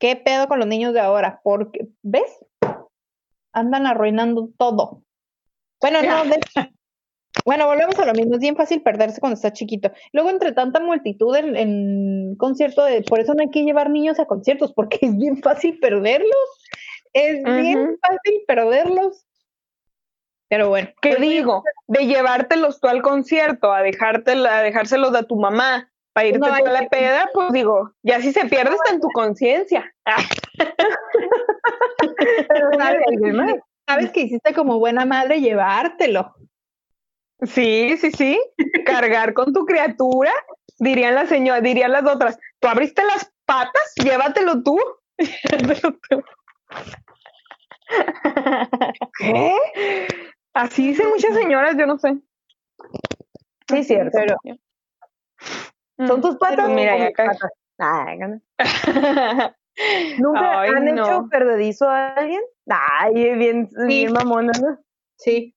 ¿Qué pedo con los niños de ahora? Porque, ¿ves? Andan arruinando todo. Bueno, no, de, bueno, volvemos a lo mismo, es bien fácil perderse cuando estás chiquito. Luego, entre tanta multitud en, en concierto, de, por eso no hay que llevar niños a conciertos, porque es bien fácil perderlos. Es bien fácil perderlos. Pero bueno. ¿Qué pues digo? De llevártelos tú al concierto, a, dejártelo, a dejárselos a tu mamá, para irte a la peda, pues digo, ya si se pierde está en tu conciencia. sabes que hiciste como buena madre llevártelo. Sí, sí, sí. Cargar con tu criatura, dirían las señoras, dirían las otras. Tú abriste las patas, llévatelo tú. ¿Qué? Así dicen muchas señoras, yo no sé. Sí, cierto. Pero... ¿Son tus patas? mira, acá. ¿Nunca han hecho perdedizo a alguien? Ay, bien, bien mamona, ¿no? Sí.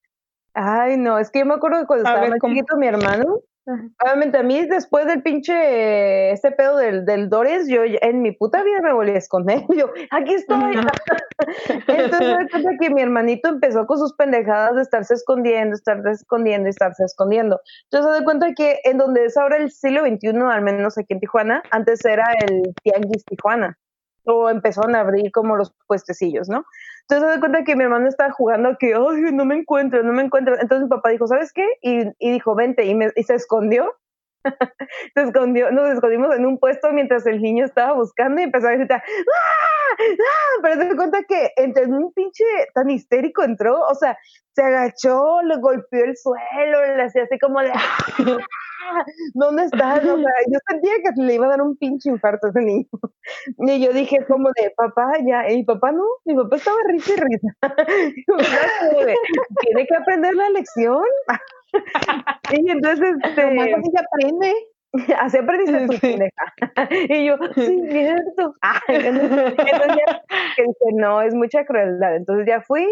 Ay, no, es que yo me acuerdo que cuando estaba más chiquito mi hermano, obviamente a mí después del pinche, ese pedo del, del Dores, yo en mi puta vida me volví a esconder. Yo, aquí estoy. Entonces me cuenta que mi hermanito empezó con sus pendejadas de estarse escondiendo, estarse escondiendo, estarse escondiendo. Entonces se da cuenta que en donde es ahora el siglo XXI, al menos aquí en Tijuana, antes era el Tianguis Tijuana o empezaron a abrir como los puestecillos, ¿no? Entonces se da cuenta que mi hermano estaba jugando que, ay, no me encuentro, no me encuentro. Entonces mi papá dijo, ¿sabes qué? Y, dijo, vente, y, me, y se escondió. se escondió, nos escondimos en un puesto mientras el niño estaba buscando y empezó a gritar, ¡ah! ¡ah! Pero se cuenta que entre un pinche tan histérico entró, o sea, se agachó, le golpeó el suelo, le hacía así como de, ¡ah! ¿dónde estás? O sea, yo sentía que le iba a dar un pinche infarto a ese niño. Y yo dije como de, papá, ya, y mi papá no, mi papá estaba risa y risa. Tiene que aprender la lección. y entonces, este, así se aprende. Así aprendiste tu pendeja. Y yo, sí, cierto. entonces, ya, que dije, no, es mucha crueldad. Entonces ya fui,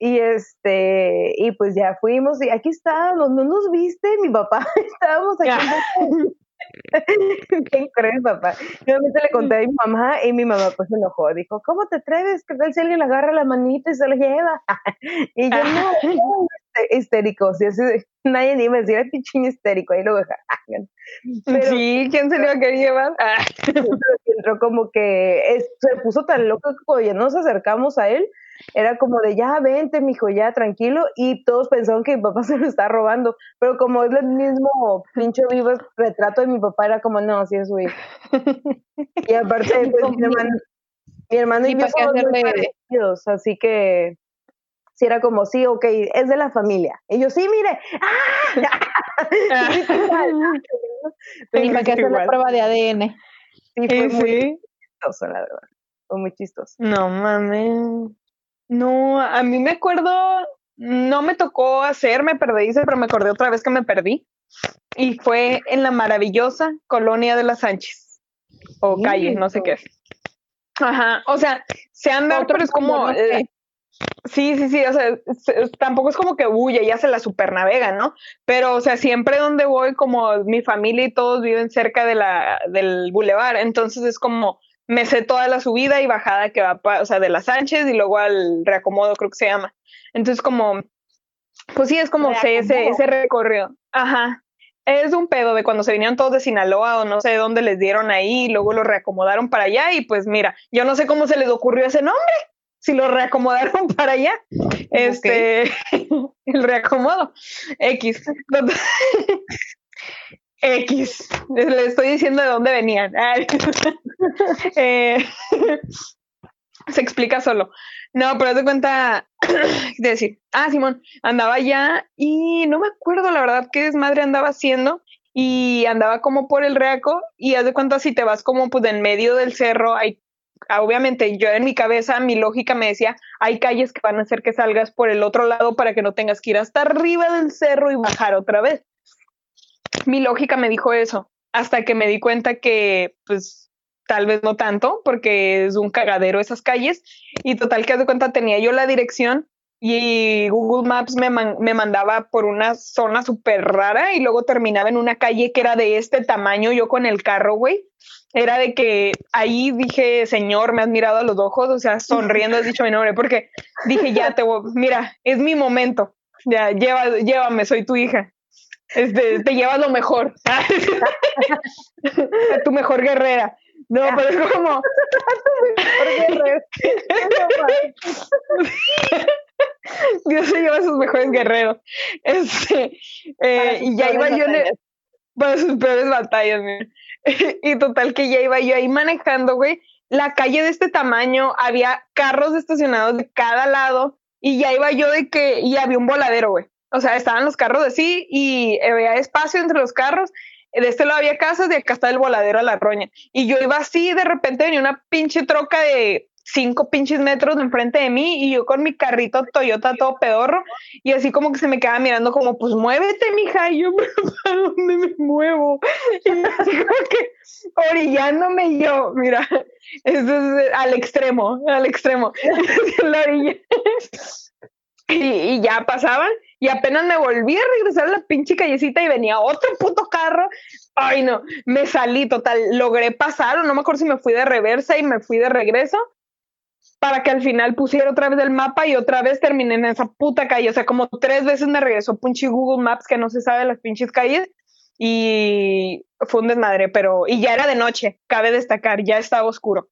y este, y pues ya fuimos, y aquí estábamos, ¿no nos viste? Mi papá, estábamos aquí. Bien cruel, papá. Yo le conté a mi mamá y mi mamá pues se enojó. Dijo, ¿cómo te atreves? ¿Qué tal si alguien le agarra la manita y se la lleva? y yo no, este, histérico. Si así, nadie ni me decía, pichín histérico. Ahí lo dejaron. sí, ¿quién se le iba a querer llevar? entró como que se puso tan loco que cuando ya nos acercamos a él, era como de ya vente, mijo, ya tranquilo, y todos pensaron que mi papá se lo está robando, pero como es el mismo pincho vivo retrato de mi papá, era como, no, sí es su hijo. y aparte, pues, mi hermano, mi hermano y yo somos muy parecidos, así que sí era como, sí, ok, es de la familia. Y yo, sí, mire, ¡ah! Tenía que hacer la prueba de ADN. Sí, fue muy chistoso, la verdad. Fue muy chistoso. No mames. No, a mí me acuerdo, no me tocó hacerme perdí, pero me acordé otra vez que me perdí. Y fue en la maravillosa colonia de las Sánchez. O calle, no sé qué es. Ajá, o sea, se anda, pero es como... Eh, sí, sí, sí, o sea, tampoco es como que huye, ya se la supernavega, ¿no? Pero, o sea, siempre donde voy, como mi familia y todos viven cerca de la, del bulevar, entonces es como, me sé toda la subida y bajada que va, o sea, de las Sánchez y luego al reacomodo, creo que se llama. Entonces, como, pues sí, es como sé ese, ese recorrido. Ajá. Es un pedo de cuando se vinieron todos de Sinaloa o no sé dónde les dieron ahí y luego lo reacomodaron para allá y pues mira, yo no sé cómo se les ocurrió ese nombre, si lo reacomodaron para allá. Este, el reacomodo. X. X. Le estoy diciendo de dónde venían. Eh, se explica solo. No, pero de cuenta, de decir, ah, Simón, andaba allá y no me acuerdo la verdad qué desmadre andaba haciendo y andaba como por el reaco y haz de cuenta si te vas como pues en medio del cerro, hay, obviamente yo en mi cabeza, mi lógica me decía, hay calles que van a hacer que salgas por el otro lado para que no tengas que ir hasta arriba del cerro y bajar otra vez mi lógica me dijo eso, hasta que me di cuenta que, pues, tal vez no tanto, porque es un cagadero esas calles. Y total que de cuenta tenía yo la dirección y Google Maps me, me mandaba por una zona súper rara y luego terminaba en una calle que era de este tamaño, yo con el carro, güey. Era de que ahí dije, señor, me has mirado a los ojos, o sea, sonriendo has dicho mi nombre, porque dije, ya te voy, mira, es mi momento, ya, lleva, llévame, soy tu hija. Este, te llevas lo mejor. tu mejor guerrera. No, pero es como. Dios se lleva sus mejores guerreros. Este, eh, y ya iba yo en para sus peores batallas, y total que ya iba yo ahí manejando, güey. La calle de este tamaño, había carros estacionados de cada lado, y ya iba yo de que, y había un voladero, güey o sea, estaban los carros así y había espacio entre los carros. De este lado había casas, de acá está el voladero a la roña. Y yo iba así, de repente venía una pinche troca de cinco pinches metros de enfrente de mí y yo con mi carrito Toyota todo pedorro y así como que se me quedaba mirando como, pues muévete, mija, y yo, ¿para dónde me muevo? Y así como que orillándome yo, mira, eso es al extremo, al extremo, orilla. Y, ya pasaban y apenas me volví a regresar a la pinche callecita y venía otro puto carro. Ay, no, me salí total, logré pasar, o no me acuerdo si me fui de reversa y me fui de regreso para que al final pusiera otra vez el mapa y otra vez terminé en esa puta calle. O sea, como tres veces me regresó pinche Google Maps que no se sabe las pinches calles y fue un desmadre, pero y ya era de noche, cabe destacar, ya estaba oscuro.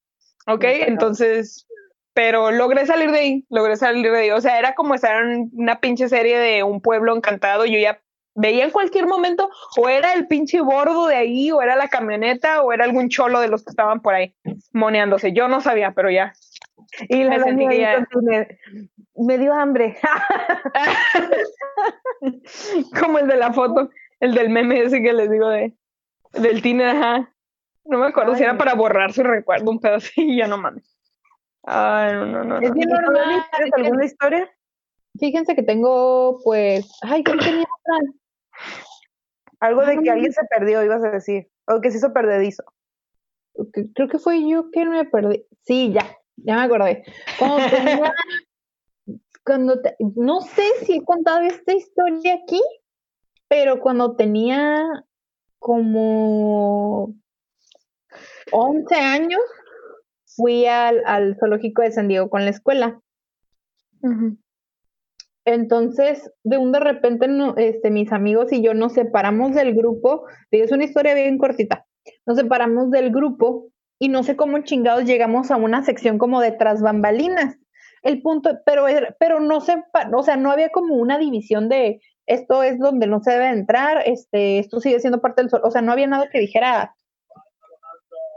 ¿Ok? Entonces, pero logré salir de ahí, logré salir de ahí. O sea, era como estar en una pinche serie de un pueblo encantado. Yo ya veía en cualquier momento o era el pinche bordo de ahí, o era la camioneta, o era algún cholo de los que estaban por ahí moneándose. Yo no sabía, pero ya. Y la me, me dio hambre. como el de la foto, el del meme ese que les digo de del tiner, ajá. No me acuerdo si era para borrar su recuerdo, un pedo así, ya no mames. Ay, no, no, no. ¿Es bien normal? ¿Tienes alguna historia? Fíjense que tengo, pues, ay, ¿qué tenía otra? Algo de que alguien se perdió, ibas a decir, o que se hizo perdedizo. Creo que fue yo que me perdí. Sí, ya, ya me acordé. Cuando tenía, cuando no sé si he contado esta historia aquí, pero cuando tenía como 11 años, fui al, al zoológico de San Diego con la escuela. Entonces, de un de repente, este, mis amigos y yo nos separamos del grupo. Es una historia bien cortita. Nos separamos del grupo y no sé cómo chingados llegamos a una sección como de tras bambalinas. El punto, pero, pero no sé, o sea, no había como una división de esto es donde no se debe entrar, este, esto sigue siendo parte del sol. O sea, no había nada que dijera.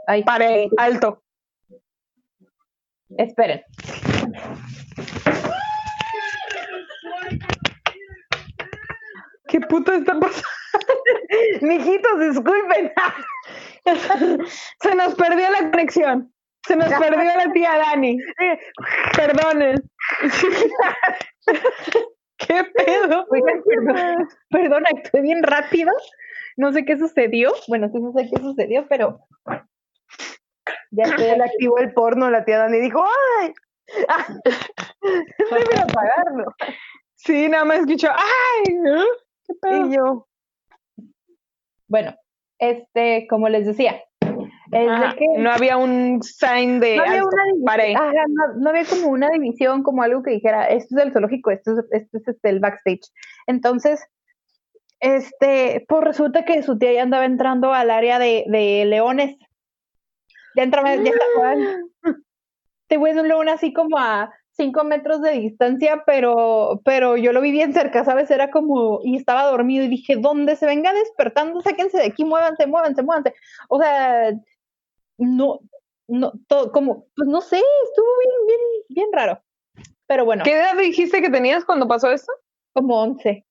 Ay, pare, alto. Esperen. ¿Qué puta está pasando? Mijitos, disculpen. Se nos perdió la conexión. Se nos perdió la tía Dani. Perdonen. ¿Qué pedo? perdón, perdón, actué bien rápido. No sé qué sucedió. Bueno, sí no sé qué sucedió, pero ya se le activó el porno la tía Dani dijo, ¡ay! Debe apagarlo. Sí, nada más escuchó, ¡ay! ¿Qué pedo? Y yo. Bueno, este, como les decía, es que no había un sign de no había, no, había como una división, como algo que dijera, esto es el zoológico, esto es, esto es este, el backstage. Entonces, este, pues resulta que su tía ya andaba entrando al área de, de leones ya entraba, ya estaba. Te voy a un león así como a cinco metros de distancia, pero, pero yo lo vi bien cerca, ¿sabes? Era como, y estaba dormido y dije, ¿dónde se venga despertando? Sáquense de aquí, muévanse, muévanse, muévanse. O sea, no, no, todo, como, pues no sé, estuvo bien, bien, bien raro. Pero bueno. ¿Qué edad dijiste que tenías cuando pasó esto? Como once.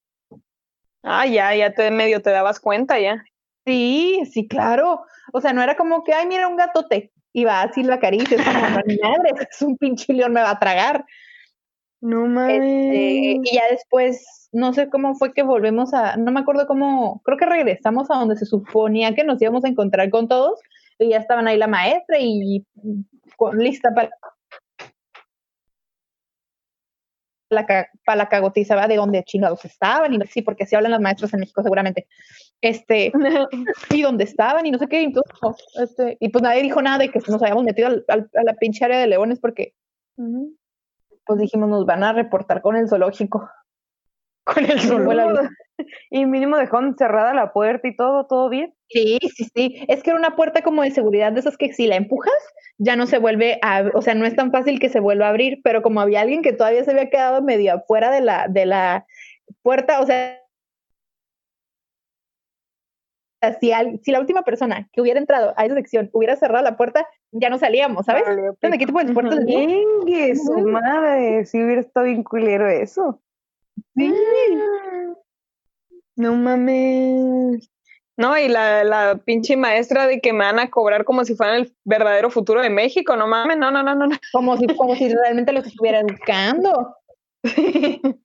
Ah, ya, ya te medio te dabas cuenta ya. Sí, sí, claro. O sea, no era como que, ay, mira un gatote. Y va así la caricia, es como, madre, es un pinche león, me va a tragar. No mames. Este, y ya después, no sé cómo fue que volvemos a, no me acuerdo cómo, creo que regresamos a donde se suponía que nos íbamos a encontrar con todos, y ya estaban ahí la maestra y lista para la, para la cagotiza de dónde chingados estaban, y si porque si hablan las maestras en México seguramente, este, y dónde estaban, y no sé qué, y, este, y pues nadie dijo nada de que nos habíamos metido al, a la pinche área de leones porque, pues dijimos, nos van a reportar con el zoológico. Con el zoológico. Y mínimo dejó cerrada la puerta y todo, todo bien. Sí, sí, sí. Es que era una puerta como de seguridad de esas que si la empujas, ya no se vuelve a, o sea, no es tan fácil que se vuelva a abrir, pero como había alguien que todavía se había quedado medio afuera de la, de la puerta, o sea, si, si la última persona que hubiera entrado a esa sección hubiera cerrado la puerta, ya no salíamos, ¿sabes? Su madre, si hubiera estado bien culero eso. Sí. No mames. No, y la, la pinche maestra de que me van a cobrar como si fueran el verdadero futuro de México, no mames, no, no, no, no. Como si, como si realmente los estuviera educando.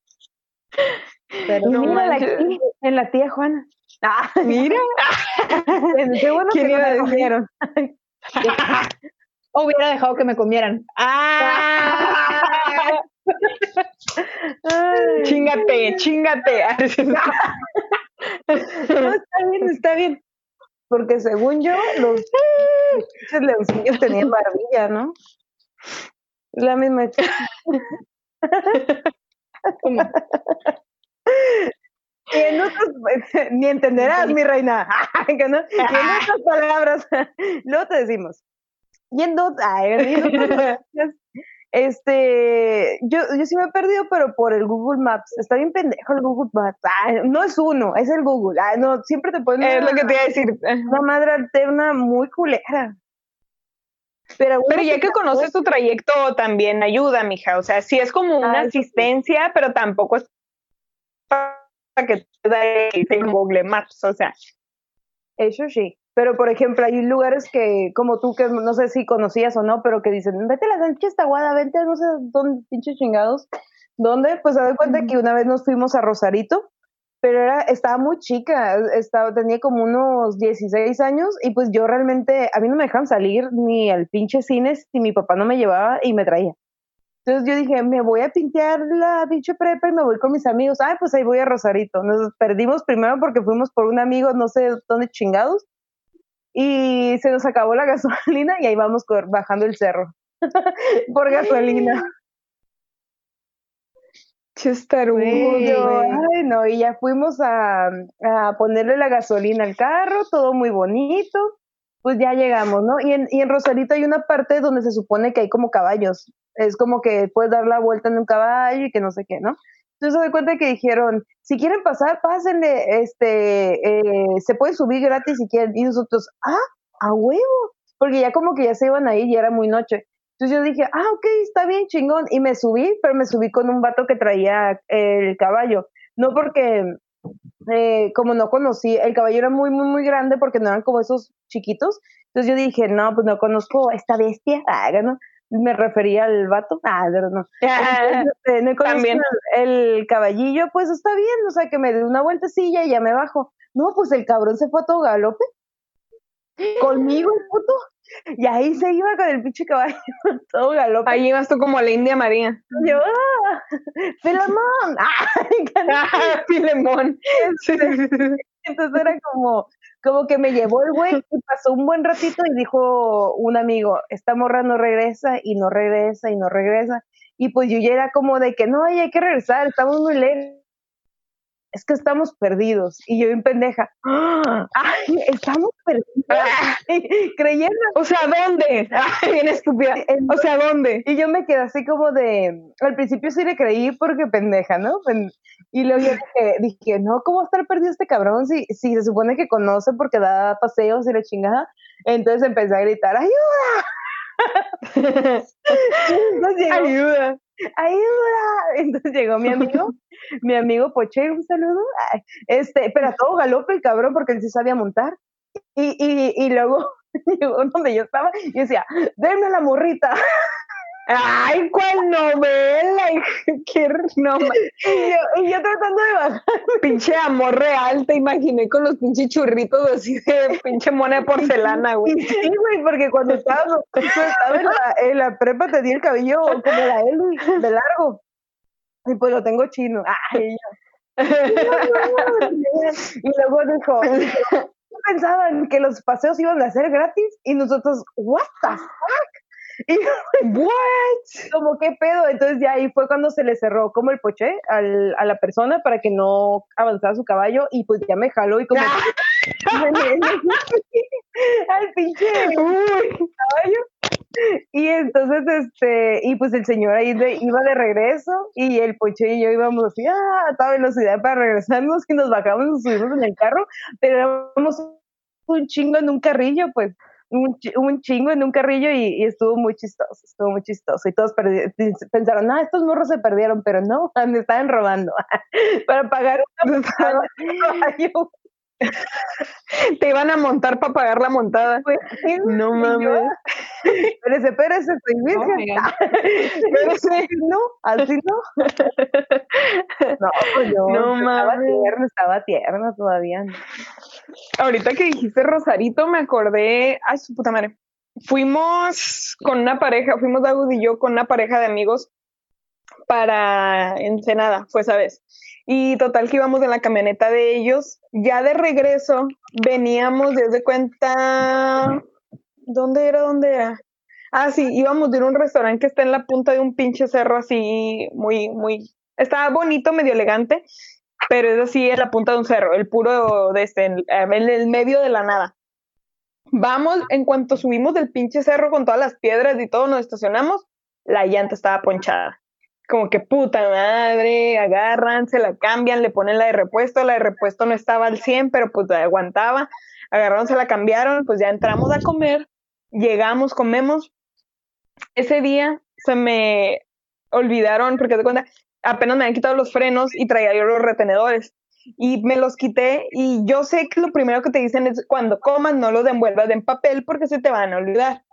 Pero no mira en la tía Juana. Ah, mira. Qué bueno que no me comieron. hubiera dejado que me comieran. ¡Ah! chingate, chingate. no, está bien, está bien. Porque según yo, los leoncillos tenían barbilla, ¿no? La misma. ni entenderás, mi reina. Y en otras palabras, luego te decimos. Yendo, ay, este, yo, yo sí me he perdido, pero por el Google Maps. Está bien pendejo el Google Maps. no es uno, es el Google. no, siempre te ponen. Es lo que te iba a decir. Una madre alterna muy culera. Pero, pero ya que conoces tu trayecto, también ayuda, mija. O sea, sí es como una asistencia, pero tampoco es que te dé Google Maps. O sea, eso sí. Pero, por ejemplo, hay lugares que, como tú, que no sé si conocías o no, pero que dicen, vete a la Sánchez Taguada, vete a no sé dónde, pinches chingados. ¿Dónde? Pues se da cuenta que una vez nos fuimos a Rosarito, pero era, estaba muy chica, estaba, tenía como unos 16 años y pues yo realmente, a mí no me dejaban salir ni al pinche cine si mi papá no me llevaba y me traía. Entonces yo dije, me voy a pintear la pinche prepa y me voy con mis amigos. Ay, pues ahí voy a Rosarito. Nos perdimos primero porque fuimos por un amigo, no sé dónde chingados y se nos acabó la gasolina y ahí vamos bajando el cerro por gasolina. Chestarudo. Ay, no, y ya fuimos a, a, ponerle la gasolina al carro, todo muy bonito. Pues ya llegamos, ¿no? Y en, y en Rosarito hay una parte donde se supone que hay como caballos. Es como que puedes dar la vuelta en un caballo y que no sé qué, ¿no? Entonces se cuenta que dijeron, si quieren pasar, pásenle, este, eh, se puede subir gratis si quieren. Y nosotros, ah, a huevo, porque ya como que ya se iban ahí y era muy noche. Entonces yo dije, ah, ok, está bien, chingón. Y me subí, pero me subí con un vato que traía el caballo. No porque, eh, como no conocí, el caballo era muy, muy, muy grande porque no eran como esos chiquitos. Entonces yo dije, no, pues no conozco a esta bestia. Ah, ¿no? me refería al vato. Ah, pero no. Este, También. El, caballillo, pues está bien, o sea, que me dé una vueltecilla y ya me bajo. No, pues el cabrón se fue a todo galope. Conmigo, el puto. Y ahí se iba con el pinche caballo, todo galope. Ahí ibas tú como la India María. Yo, ¡ah! ¡Filemón! ¡Ah! ¡Filemón! Entonces era como, como que me llevó el güey y pasó un buen ratito y dijo un amigo, esta morra no regresa y no regresa y no regresa. Y pues yo ya era como de que no, hay que regresar, estamos muy lejos es que estamos perdidos. Y yo bien pendeja, ¡ay, estamos perdidos! Creyendo. O sea, ¿dónde? Ay, bien estúpida. O sea, ¿dónde? Y yo me quedé así como de, al principio sí le creí porque pendeja, ¿no? Y luego yo dije, dije, no, ¿cómo va a estar perdido este cabrón si, si se supone que conoce porque da paseos y la chingada? Entonces empecé a gritar, ¡ayuda! ¡Ayuda! Ayuda. Entonces llegó mi amigo, mi amigo Poche, un saludo. Este, pero a todo galope el cabrón porque él sí sabía montar. Y, y, y luego llegó donde yo estaba y decía, denme la morrita. Ay, ¿cuál novela? ¿Qué novela? Y yo, y yo tratando de bajar. Pinche amor real, te imaginé con los pinches churritos así de pinche mona de porcelana, güey. Sí, güey, porque cuando estaba, estaba en, la, en, la, prepa tenía el cabello como la él, de largo. Y pues lo tengo chino. Ay, y luego dijo, pensaban que los paseos iban a ser gratis y nosotros, what the fuck? Y ¿what? Como qué pedo. Entonces ya ahí fue cuando se le cerró como el poche al, a la persona para que no avanzara su caballo y pues ya me jaló y como al pinche caballo. Y entonces, este, y pues el señor ahí iba de regreso y el poche y yo íbamos así ah, a toda velocidad para regresarnos y nos bajamos, nos subimos en el carro, pero éramos un chingo en un carrillo, pues un, un chingo en un carrillo y, estuvo muy chistoso, estuvo muy chistoso. Y todos pensaron, ah, estos morros se perdieron, pero no, me estaban robando para pagar Te iban a montar para pagar la montada. Pues, no mames. Espérese, espérese, estoy virgen. espérese, no, así no. No, pues yo no, estaba tierno, estaba tierno todavía. Ahorita que dijiste Rosarito, me acordé, ay, su puta madre. Fuimos con una pareja, fuimos David y yo con una pareja de amigos para Ensenada, fue esa vez. Y total que íbamos en la camioneta de ellos. Ya de regreso veníamos desde cuenta... ¿Dónde era? ¿Dónde era? Ah, sí, íbamos de un restaurante que está en la punta de un pinche cerro así, muy, muy... Estaba bonito, medio elegante, pero es así en la punta de un cerro, el puro de este, en, el medio de la nada. Vamos, en cuanto subimos del pinche cerro con todas las piedras y todo, nos estacionamos, la llanta estaba ponchada como que puta madre, agarran, se la cambian, le ponen la de repuesto, la de repuesto no estaba al 100, pero pues aguantaba, agarraron, se la cambiaron, pues ya entramos a comer, llegamos, comemos. Ese día se me olvidaron, porque de cuenta, apenas me habían quitado los frenos y traía yo los retenedores. Y me los quité y yo sé que lo primero que te dicen es cuando comas no los envuelvas en papel porque se te van a olvidar.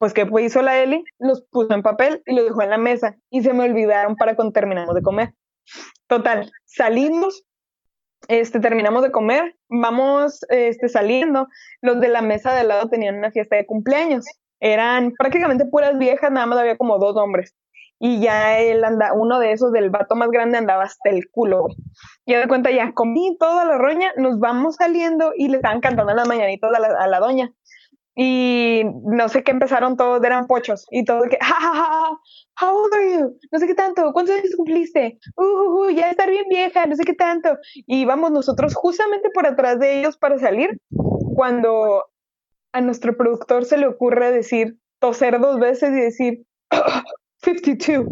Pues, ¿qué hizo la Eli? Los puso en papel y los dejó en la mesa y se me olvidaron para cuando terminamos de comer. Total, salimos, este, terminamos de comer, vamos este, saliendo. Los de la mesa de al lado tenían una fiesta de cumpleaños. Eran prácticamente puras viejas, nada más había como dos hombres. Y ya él anda, uno de esos del vato más grande andaba hasta el culo. Y de cuenta, ya comí toda la roña, nos vamos saliendo y le estaban cantando las mañanitas a la, a la doña y no sé qué empezaron todos, eran pochos, y todo que, ja, ja, how old are you? No sé qué tanto, ¿cuántos años cumpliste? Uh, uh, ya estar bien vieja, no sé qué tanto. Y vamos nosotros justamente por atrás de ellos para salir, cuando a nuestro productor se le ocurre decir, toser dos veces y decir, 52.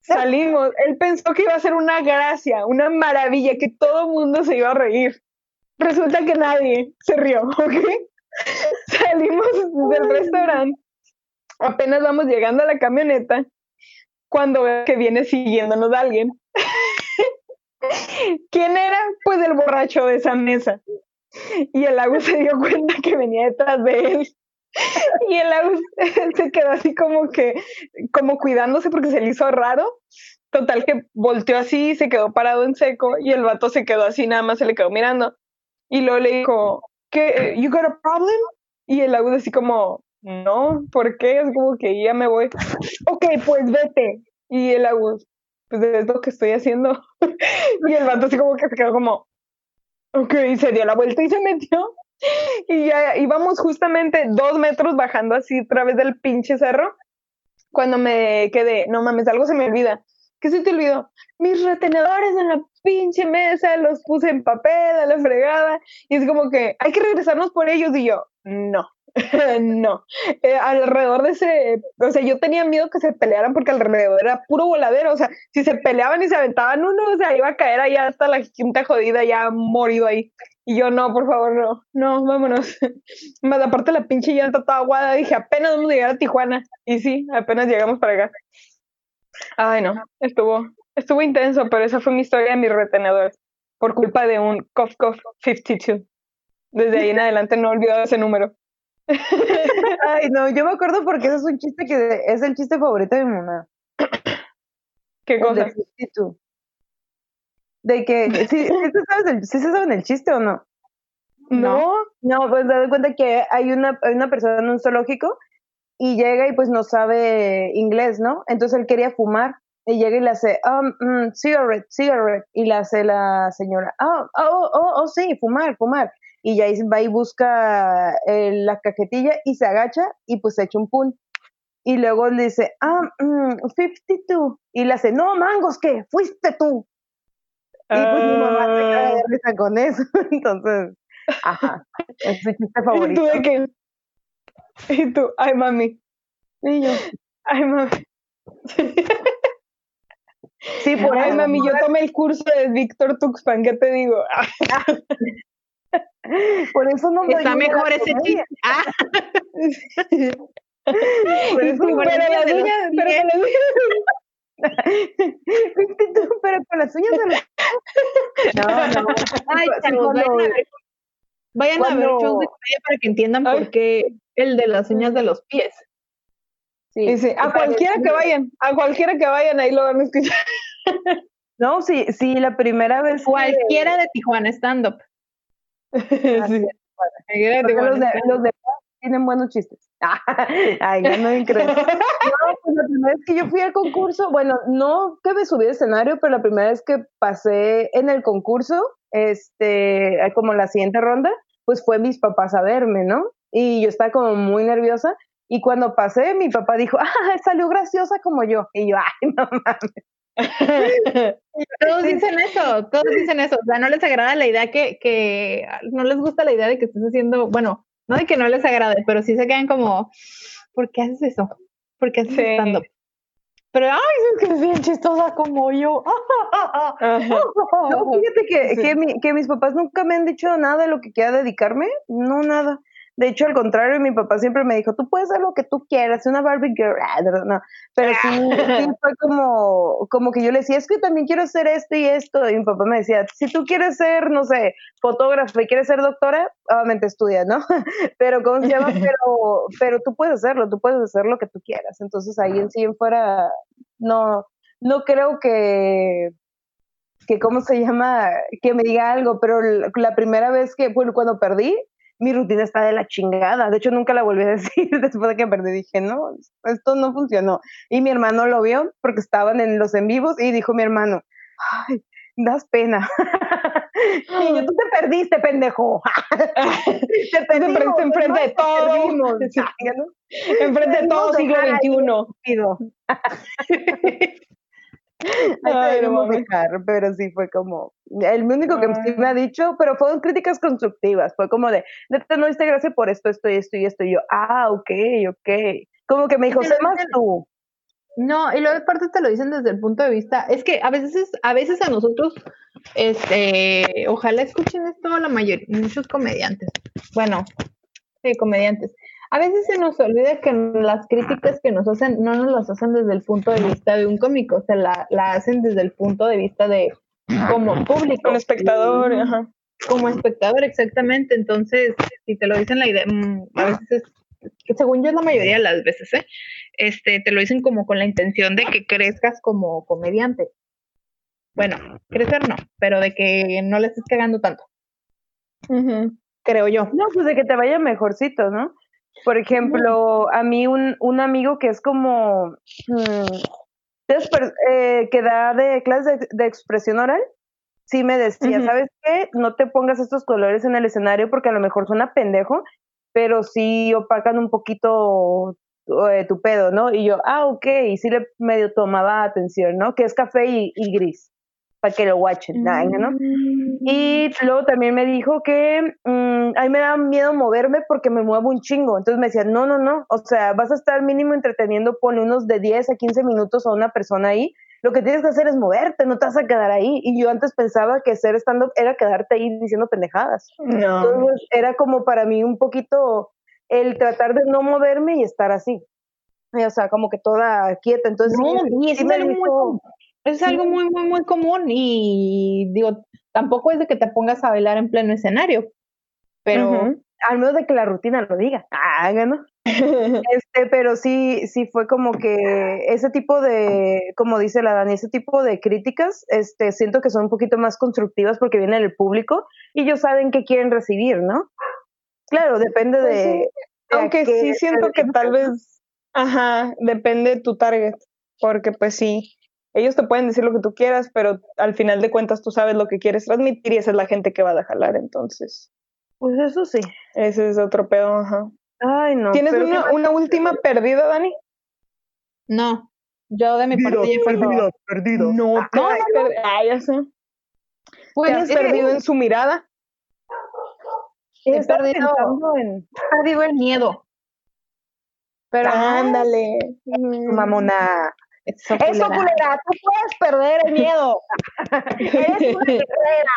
Salimos, él pensó que iba a ser una gracia, una maravilla, que todo el mundo se iba a reír. Resulta que nadie se rió, ¿ok? Salimos del restaurante, apenas vamos llegando a la camioneta, cuando veo que viene siguiéndonos alguien. ¿Quién era? Pues el borracho de esa mesa. Y el Agus se dio cuenta que venía detrás de él. Y el Agus se quedó así como que, como cuidándose porque se le hizo raro. Total que volteó así, se quedó parado en seco y el vato se quedó así, nada más se le quedó mirando. Y luego le dijo, ¿qué? ¿You got a problem? Y el Agus así como, no, ¿por qué? Es como que ya me voy. ok, pues vete. Y el Agus, pues es lo que estoy haciendo. y el vato así como que se quedó como, ok, y se dio la vuelta y se metió. Y ya íbamos justamente dos metros bajando así a través del pinche cerro. Cuando me quedé, no mames, algo se me olvida. ¿Qué se te olvidó? Mis retenedores en la pinche mesa, los puse en papel a la fregada. Y es como que hay que regresarnos por ellos. Y yo, no, no. Eh, alrededor de ese, o sea, yo tenía miedo que se pelearan porque alrededor era puro voladero. O sea, si se peleaban y se aventaban uno, o sea, iba a caer ahí hasta la quinta jodida, ya morido ahí. Y yo, no, por favor, no, no, vámonos. Más aparte la pinche llanta toda aguada, dije, apenas vamos a llegar a Tijuana. Y sí, apenas llegamos para acá. Ay, no, estuvo, estuvo intenso, pero esa fue mi historia de mi retenedor, por culpa de un Cough Cough 52. Desde ahí en adelante no he olvidado ese número. Ay, no, yo me acuerdo porque ese es un chiste que es el chiste favorito de mi mamá. ¿Qué cosa? De, de que, ¿sí, ¿sí, se saben el chiste o no? No, no, pues da cuenta que hay una, hay una persona en un zoológico y llega y pues no sabe inglés, ¿no? Entonces él quería fumar y llega y le hace, um, mm, cigarette, cigarette, y le hace la señora, oh, oh, oh, oh, sí, fumar, fumar. Y ya va y busca eh, la cajetilla y se agacha y pues se echa un pun. Y luego le dice, ah, 52. Mm, y le hace, no, mangos, ¿qué? Fuiste tú. Y pues mi mamá se cae de ah. risa con eso. Entonces, ajá, es su chiste favorito. ¿Y tú de qué? Y tú, ay mami. Y yo, ay mami. Sí, por ay mami, yo tomé el curso de Víctor Tuxpan, ¿qué te digo? por eso no me Está mejor ese chiste. Ah. Por eso pero las uñas, pero las uñas. pero con las uñas de los... No, no. Ay, chavos, vayan a ver, vayan a ver shows de comedia para que entiendan por qué el de las uñas de los pies. Sí, sí. a cualquiera que vayan, a cualquiera que vayan, ahí lo van a escuchar. No, sí, sí, la primera vez. Cualquiera de Tijuana stand-up. sí. Los de, los de tienen buenos chistes. Ay, ya no increíble. No, pues la primera vez que yo fui al concurso, bueno, no que me subí al escenario, pero la primera vez que pasé en el concurso, este, como la siguiente ronda, pues fue mis papás a verme, ¿no? Y yo estaba como muy nerviosa. Y cuando pasé, mi papá dijo, ah, salió graciosa como yo. Y yo, ay, no mames. todos dicen eso, todos dicen eso. O sea, no les agrada la idea que, que, no les gusta la idea de que estés haciendo, bueno, no de que no les agrade, pero sí se quedan como, ¿por qué haces eso? ¿Por qué haces sí. stand Pero, ay, es que es bien chistosa como yo. no, fíjate que, que, mi, que mis papás nunca me han dicho nada de lo que quiera dedicarme. No, nada. De hecho, al contrario, mi papá siempre me dijo, tú puedes hacer lo que tú quieras, una Barbie girl. Ah, no, pero sí, sí, fue como, como que yo le decía, es que también quiero hacer esto y esto. Y mi papá me decía, si tú quieres ser, no sé, fotógrafa y quieres ser doctora, obviamente estudia, ¿no? pero, ¿cómo se llama? Pero, pero tú puedes hacerlo, tú puedes hacer lo que tú quieras. Entonces, ahí en sí en fuera, no, no creo que, que, ¿cómo se llama? Que me diga algo, pero la primera vez que, bueno, cuando perdí, mi rutina está de la chingada. De hecho, nunca la volví a decir después de que perdí. Dije, no, esto no funcionó. Y mi hermano lo vio porque estaban en los en vivos y dijo mi hermano, ay, das pena. y yo, tú te perdiste, pendejo. te perdiste enfrente de todos. Enfrente de todo siglo XXI. Ay, no dejar, pero sí fue como, el único que sí me ha dicho, pero fueron críticas constructivas, fue como de, neta, no diste gracias por esto, esto y esto y esto, y yo, ah, ok, ok, como que me dijo, sé más tú. No, y luego aparte te lo dicen desde el punto de vista, es que a veces, a veces a nosotros, este, ojalá escuchen esto la mayoría, muchos comediantes, bueno, sí, comediantes, a veces se nos olvida que las críticas que nos hacen no nos las hacen desde el punto de vista de un cómico, se la, la hacen desde el punto de vista de como público. Como espectador, ajá. Como espectador, exactamente. Entonces, si te lo dicen la idea, mm, a veces, según yo la mayoría de las veces, ¿eh? este, te lo dicen como con la intención de que crezcas como comediante. Bueno, crecer no, pero de que no le estés cagando tanto. Creo yo. No, pues de que te vaya mejorcito, ¿no? Por ejemplo, a mí un, un amigo que es como, mm, eh, que da de clases de, expresión oral, sí me decía, ¿sabes qué? No te pongas estos colores en el escenario porque a lo mejor suena pendejo, pero sí opacan un poquito eh, tu pedo, ¿no? Y yo, ah, ok, y sí le medio tomaba atención, ¿no? Que es café y, y gris para que lo watchen, ¿no? Y mm. luego también me dijo que mm, a mí me da miedo moverme porque me muevo un chingo. Entonces me decía, no, no, no, o sea, vas a estar mínimo entreteniendo, pone unos de 10 a 15 minutos a una persona ahí. Lo que tienes que hacer es moverte, no te vas a quedar ahí. Y yo antes pensaba que ser stand-up era quedarte ahí diciendo pendejadas. No. Entonces era como para mí un poquito el tratar de no moverme y estar así. O sea, como que toda quieta. Entonces, no, y sí me dijo, es algo muy, muy, muy común y digo, tampoco es de que te pongas a bailar en pleno escenario, pero... Al menos de que la rutina lo diga. Ah, ¿no? este, pero sí, sí fue como que ese tipo de, como dice la Dani, ese tipo de críticas, este, siento que son un poquito más constructivas porque viene del público y ellos saben qué quieren recibir, ¿no? Claro, depende pues de, Aunque sí siento que tal vez, ajá, depende de tu target, porque pues sí, ellos te pueden decir lo que tú quieras, pero al final de cuentas tú sabes lo que quieres transmitir y esa es la gente que va a jalar, entonces. Pues eso sí. Ese es otro pedo, ajá. Ay, no. ¿Tienes una, una última perdida, Dani? No. Yo de mi parte ya fue perdido, perdido. No, no, no, ah, ya sé. Pues, ¿Te has perdido en su mirada? He perdido, en... perdido el miedo. Pero ándale, mamona. Eso, culera. tú puedes perder el miedo. Eres una guerrera.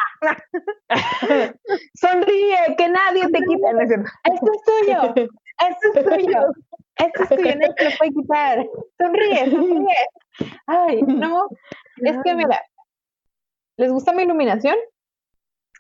Sonríe, que nadie te quite. Esto es tuyo. Esto es tuyo. Esto es tuyo, nadie te lo puede quitar. Sonríe, sonríe. Ay, no. Es que mira, ¿Les gusta mi iluminación?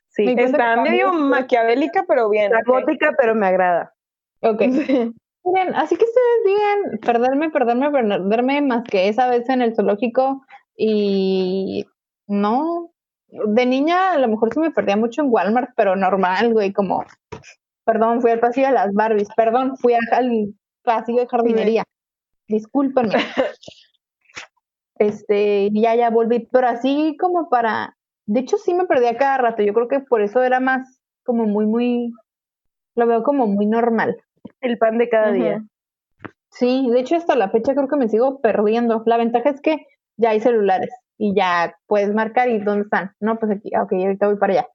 Sí, está medio maquiavélica, pero bien. gótica, pero me agrada. Ok. Miren, así que ustedes digan, perderme, perderme, perderme más que esa vez en el zoológico y no, de niña a lo mejor se me perdía mucho en Walmart, pero normal, güey, como, perdón, fui al pasillo de las Barbies, perdón, fui al, pasillo de jardinería, discúlpenme. este, ya, ya volví, pero así como para, de hecho sí me perdía cada rato, yo creo que por eso era más como muy, muy, lo veo como muy normal. El pan de cada día. Sí, de hecho hasta la fecha creo que me sigo perdiendo. La ventaja es que ya hay celulares y ya puedes marcar y dónde están. No, pues aquí, ok, ahorita voy para allá.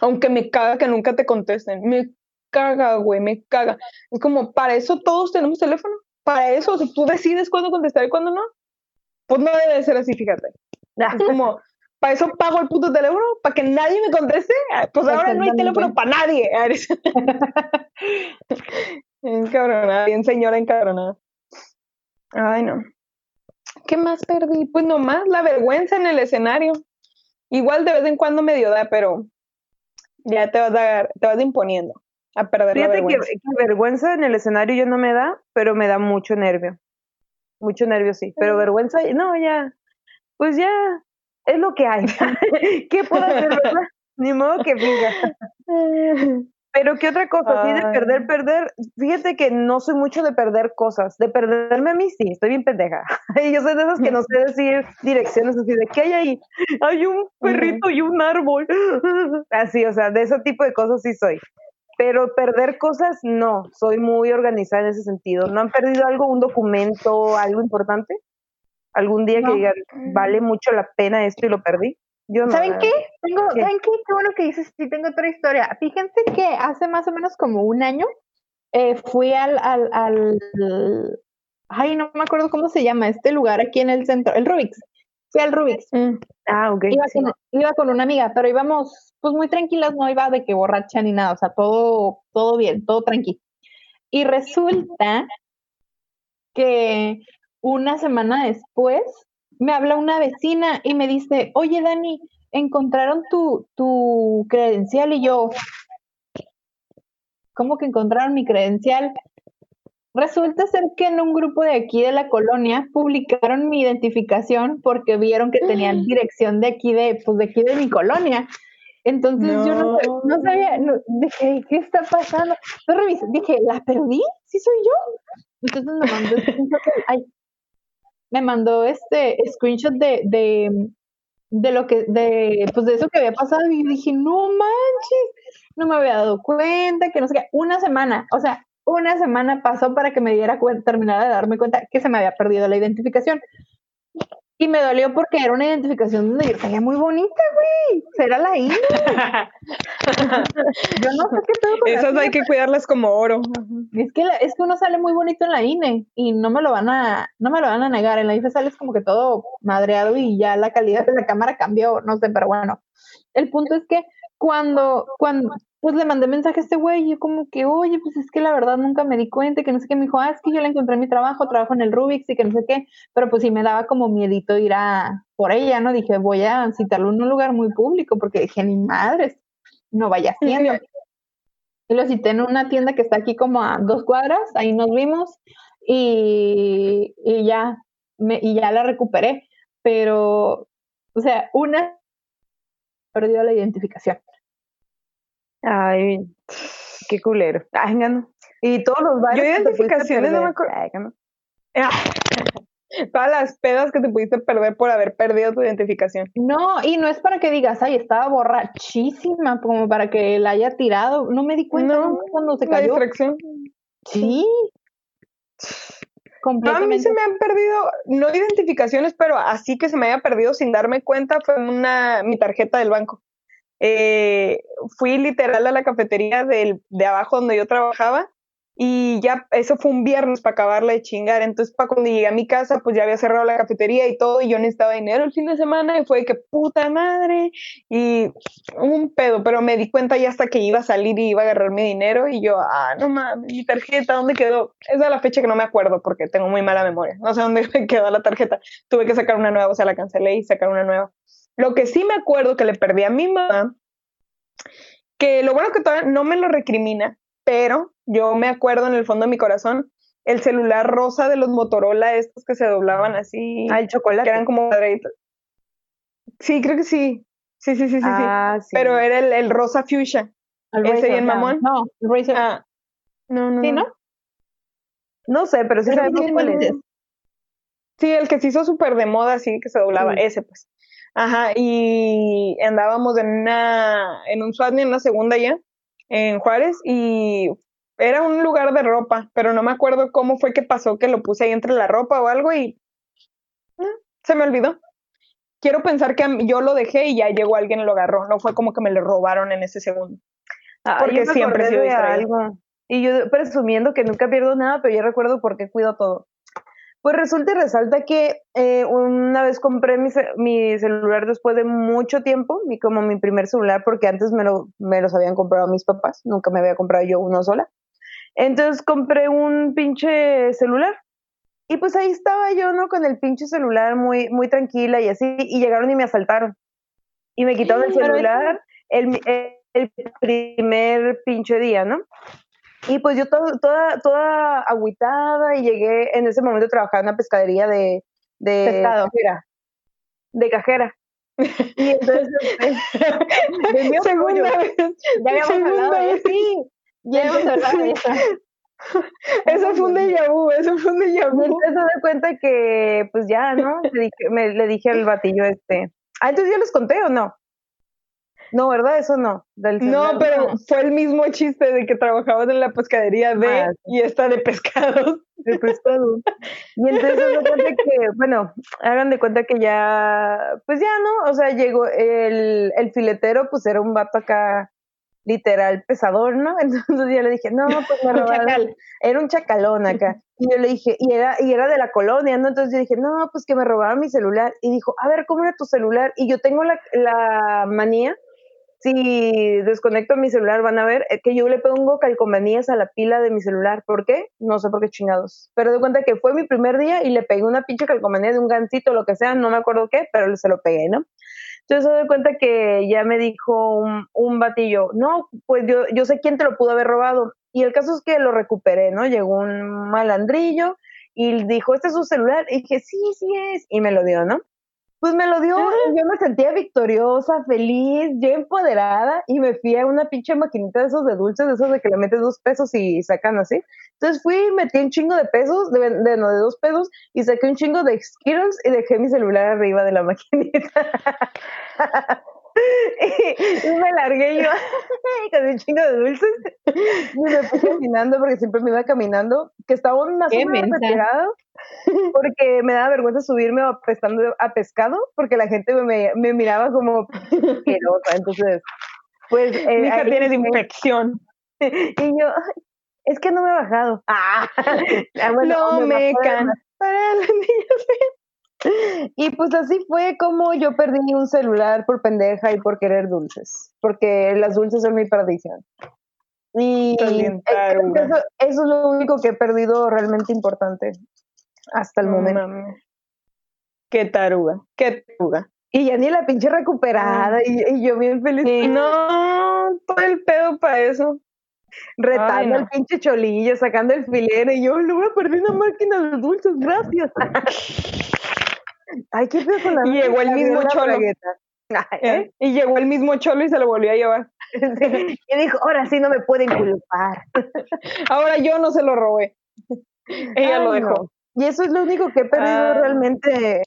Aunque me caga que nunca te contesten. Me caga, güey, me caga. Es como, para eso todos tenemos teléfono. Para eso, o tú decides cuándo contestar y cuándo no. Pues no debe ser así, fíjate. Es como, para eso pago el puto teléfono, para que nadie me conteste. Pues ahora no hay teléfono para nadie. encabronada, bien señora encabronada. Ay, no. ¿Qué más perdí? Pues nomás la vergüenza en el escenario. Igual de vez en cuando medio da, pero ya te vas, a, te vas imponiendo a perder la vergüenza. Que, vergüenza en el escenario yo no me da, pero me da mucho nervio. Mucho nervio, sí. Pero vergüenza, no, ya. Pues ya, es lo que hay. ¿Qué puedo hacer, verdad? Ni modo que diga. Pero qué otra cosa, sí, de perder, perder. Fíjate que no soy mucho de perder cosas. De perderme a mí, sí, estoy bien pendeja. Yo soy de esas que no sé decir direcciones así de, ¿qué hay ahí? Hay un perrito y un árbol. Así, o sea, de ese tipo de cosas sí soy. Pero perder cosas, no. Soy muy organizada en ese sentido. ¿No han perdido algo, un documento, algo importante? ¿Algún día que digan, vale mucho la pena esto y lo perdí? ¿Saben qué? Tengo, ¿Saben qué? Qué bueno que dices, sí, tengo otra historia. Fíjense que hace más o menos como un año eh, fui al, al, al, ay, no me acuerdo cómo se llama este lugar aquí en el centro, el Rubik's. Fui al Rubik's. Mm. Ah, ok. Iba, con, iba, con, una amiga, pero íbamos pues muy tranquilas, no iba de que borracha ni nada, o sea, todo, todo bien, todo tranquilo. Y resulta que una semana después me habla una vecina y me dice, oye Dani, encontraron tu, tu credencial y yo, ¿cómo que encontraron mi credencial? Resulta ser que en un grupo de aquí de la colonia publicaron mi identificación porque vieron que tenían dirección de aquí de, pues de aquí de mi colonia. Entonces yo no, no sabía, dije, ¿qué está pasando? Yo dije, ¿la perdí? ¿Sí soy yo? Entonces me mandó, ay, me mandó este screenshot de, de, de lo que, de, pues de eso que había pasado y dije, no manches, no me había dado cuenta, que no sé qué, una semana, o sea, una semana pasó para que me diera cuenta, terminara de darme cuenta que se me había perdido la identificación. Y me dolió porque era una identificación donde yo salía muy bonita, güey. Será la INE. yo no sé qué pedo con Esas hay que cuidarlas como oro. Es que, es que uno sale muy bonito en la INE y no me lo van a, no me lo van a negar. En la IFE sales como que todo madreado y ya la calidad de la cámara cambió, no sé, pero bueno. El punto es que cuando, cuando, pues le mandé mensaje a este güey y yo como que, oye, pues es que la verdad nunca me di cuenta, que no sé qué, me dijo, ah, es que yo le encontré mi trabajo, trabajo en el Rubik's y que no sé qué, pero pues sí me daba como miedito ir a por ella, ¿no? Dije, voy a citarlo en un lugar muy público, porque dije, ni madres, no vaya haciendo. Y lo cité en una tienda que está aquí como a dos cuadras, ahí nos vimos y, y ya, me, y ya la recuperé, pero, o sea, una perdió la identificación. Ay, qué culero. Ay, no. Y todos los bares. Yo identificaciones no me acuerdo. Ah, todas las pedas que te pudiste perder por haber perdido tu identificación. No, y no es para que digas, ay, estaba borrachísima, como para que la haya tirado. No me di cuenta cuando se cayó. distracción. Sí. A mí se me han perdido, no identificaciones, pero así que se me haya perdido sin darme cuenta fue una mi tarjeta del banco. Eh, fui literal a la cafetería del, de abajo donde yo trabajaba Y ya, eso fue un viernes para acabarla de chingar. Entonces, para cuando llegué a mi casa, pues ya había cerrado la cafetería y todo, y yo necesitaba dinero el fin de semana, y fue que puta madre, y un pedo, pero me di cuenta ya hasta que iba a salir y iba a agarrar mi dinero, y yo, ah, no mames, mi tarjeta, ¿dónde quedó? Esa es la fecha que no me acuerdo porque tengo muy mala memoria. No sé dónde quedó la tarjeta. Tuve que sacar una nueva, o sea, la cancelé y sacar una nueva. Lo que sí me acuerdo que le perdí a mi mamá, que lo bueno que todavía no me lo recrimina, pero yo me acuerdo en el fondo de mi corazón el celular rosa de los Motorola, estos que se doblaban así. Ah, el chocolate. Que eran como cuadraditos. Sí, creo que sí. Sí, sí, sí, sí. Ah, sí. Pero era el, el rosa fuchsia. El Ese bien mamón. No, el Razer. Ah, no, no. ¿Sí, no? No sé, pero sí sabemos cuál es. Sí, el que se hizo súper de moda, así que se doblaba, ese pues. Ajá, y andábamos en una, en un SWAT en la segunda ya, en Juárez, y era un lugar de ropa, pero no me acuerdo cómo fue que pasó que lo puse ahí entre la ropa o algo y se me olvidó. Quiero pensar que yo lo dejé y ya llegó alguien y lo agarró. No fue como que me lo robaron en ese segundo. Ah, porque siempre he sido algo. Y yo presumiendo que nunca pierdo nada, pero ya recuerdo por qué cuido todo. Pues resulta y resalta que eh, una vez compré mi, mi, celular después de mucho tiempo, mi, como mi primer celular, porque antes me, lo, me los habían comprado mis papás, nunca me había comprado yo uno sola. Entonces compré un pinche celular. Y pues ahí estaba yo, ¿no? Con el pinche celular muy, muy tranquila y así, y llegaron y me asaltaron. Y me quitaron el celular el, el primer pinche día, ¿no? Y pues yo toda, toda agüitada y llegué en ese momento a trabajar en una pescadería de, de cajera. De cajera. Y entonces, de segunda vez. Ya habíamos hablado de sí. Ya habíamos hablado de eso. Eso fue un déjà vu, eso fue un déjà vu. Entonces se da cuenta que, pues ya, ¿no? Le dije, me, le dije al batillo este. Ah, entonces ya les conté o no? No, ¿verdad? Eso no. no, pero fue el mismo chiste de que trabajabas en la pescadería de ah, y esta de pescados. De pescado. Y entonces se cuenta que, bueno, hagan de cuenta que ya, pues ya, ¿no? O sea, llegó el, el filetero, pues era un vato acá literal pesador, ¿no? Entonces yo le dije, no, pues me robaron. Era un chacalón acá. Y yo le dije, y era, y era de la colonia, ¿no? Entonces yo dije, no, pues que me robaron mi celular. Y dijo, a ver, ¿cómo era tu celular? Y yo tengo la, la manía si desconecto mi celular van a ver que yo le pongo calcomanías a la pila de mi celular. ¿Por qué? No sé por qué chingados. Pero de cuenta que fue mi primer día y le pegué una pinche calcomanía de un gancito, lo que sea, no me acuerdo qué, pero se lo pegué, ¿no? Entonces se doy cuenta que ya me dijo un, un batillo, no, pues yo, yo sé quién te lo pudo haber robado. Y el caso es que lo recuperé, ¿no? Llegó un malandrillo y dijo, este es su celular. Y dije, sí, sí es. Y me lo dio, ¿no? Pues me lo dio, yo me sentía victoriosa, feliz, yo empoderada y me fui a una pinche maquinita de esos de dulces, de esos de que le metes dos pesos y sacan así. Entonces fui, metí un chingo de pesos, de, de no, de dos pesos y saqué un chingo de Skittles y dejé mi celular arriba de la maquinita. y, me largué yo con un chingo de dulces. Y me fui caminando porque siempre me iba caminando, que estaba en una zona retirada porque me daba vergüenza subirme apestando a pescado porque la gente me, me miraba como asquerosa, entonces pues eh, mi hija tiene infección. y yo es que no me he bajado ah, ah bueno, no me, can para las niñas y pues así fue como yo perdí un celular por pendeja y por querer dulces, porque las dulces son mi perdición. Y eso, es lo único que he perdido realmente importante hasta el momento. Qué taruga, qué taruga. Y ya ni la pinche recuperada, y, yo bien feliz. No, todo el pedo para eso. Retando el pinche cholillo, sacando el filero, y yo, lo voy a perder una máquina de dulces, gracias. Ay, qué feo con la Y llegó el mismo cholo. ¿Eh? Y llegó el mismo cholo y se lo volvió a llevar. Y dijo, ahora sí no me pueden culpar. ahora yo no se lo robé. Ella lo dejó. Y eso es lo único que he perdido ah. realmente,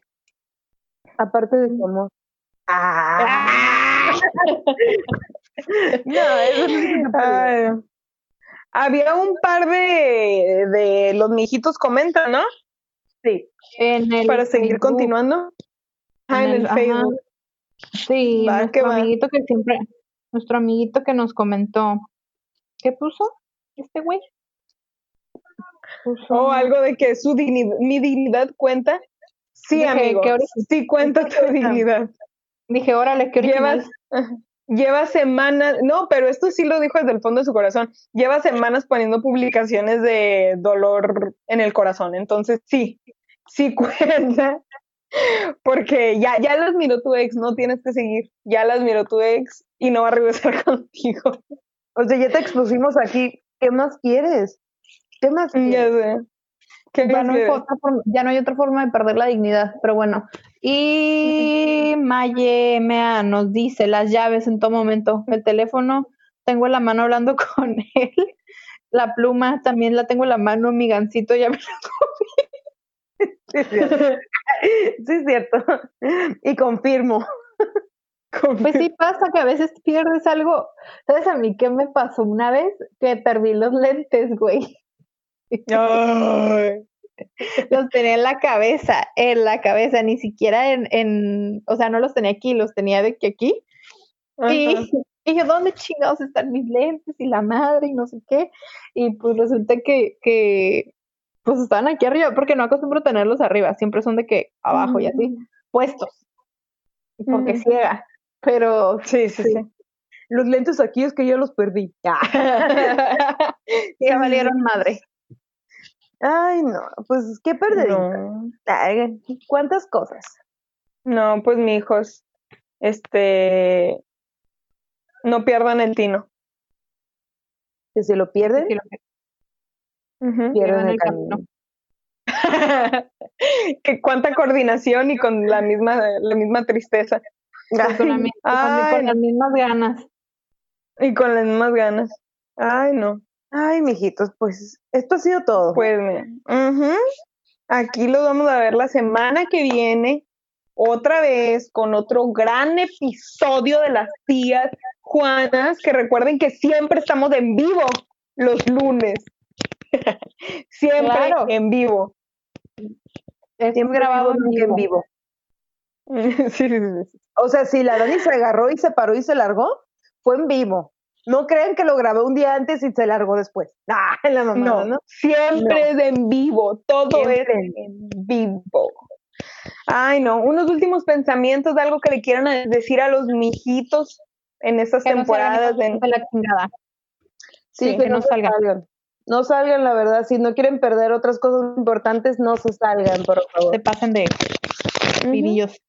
aparte de su amor. Ah. no, eso es Había un par de, de los mijitos comentan, ¿no? Sí. En el Para seguir continuando. Ah, en, el, Facebook. Sí, nuestro amiguito que siempre, nuestro amiguito que nos comentó, ¿qué puso este güey? O algo de que su dignidad, mi dignidad cuenta. Sí, amigo, sí cuenta tu dignidad. Dije, órale, ¿qué Llevas, lleva semanas, no, pero esto sí lo dijo desde el fondo de su corazón, lleva semanas poniendo publicaciones de dolor en el corazón, entonces sí, sí cuenta, porque ya, ya las miró tu ex, no tienes que seguir, ya las miró tu ex y no va a regresar contigo. O sea, ya te expusimos aquí, ¿qué más quieres? ¿Qué más quieres? Ya, no hay otra forma, de perder la dignidad, pero bueno. Y Maye Mea nos dice las llaves en todo momento. El teléfono, tengo en la mano hablando con él. La pluma también la tengo en la mano, mi gancito ya me lo comí. Sí, es cierto. sí, es cierto. Y confirmo. Pues sí pasa que a veces pierdes algo. ¿Sabes a mí qué me pasó una vez? Que perdí los lentes, güey. los tenía en la cabeza, en la cabeza, ni siquiera en, en, o sea, no los tenía aquí, los tenía de que aquí. Y, y, yo, ¿dónde chingados están mis lentes? Y la madre, y no sé qué. Y pues resulta que, que pues estaban aquí arriba, porque no acostumbro tenerlos arriba, siempre son de que abajo y así, puestos. Porque ciega. Pero sí, sí, sí, Los lentes aquí es que yo los perdí. ya valieron madre. Ay, no, pues qué perder. ¿Cuántas cosas? No, pues mi hijos, este, no pierdan el tino. Que si lo pierden, pierden el, camino. que cuánta coordinación y con la misma, la misma tristeza. con, con las mismas ganas. Y con las mismas ganas. Ay, no. Ay, mijitos, pues esto ha sido todo. Pues aquí lo vamos a ver la semana que viene, otra vez con otro gran episodio de las tías Juanas, que recuerden que siempre estamos en vivo los lunes. siempre en vivo. Siempre grabado en vivo. O sea, si la Dani se agarró y se paró y se largó, fue en vivo. No creen que lo grabé un día antes y se largó después. Ah, la mamá, no, Siempre es en vivo, todo es en vivo. Ay, no, unos últimos pensamientos de algo que le quieran decir a los mijitos en estas temporadas. de la chingada. Sí, que, no, salgan. No salgan, la verdad. Si no quieren perder otras cosas importantes, no se salgan, por favor. Se pasen de vivillos.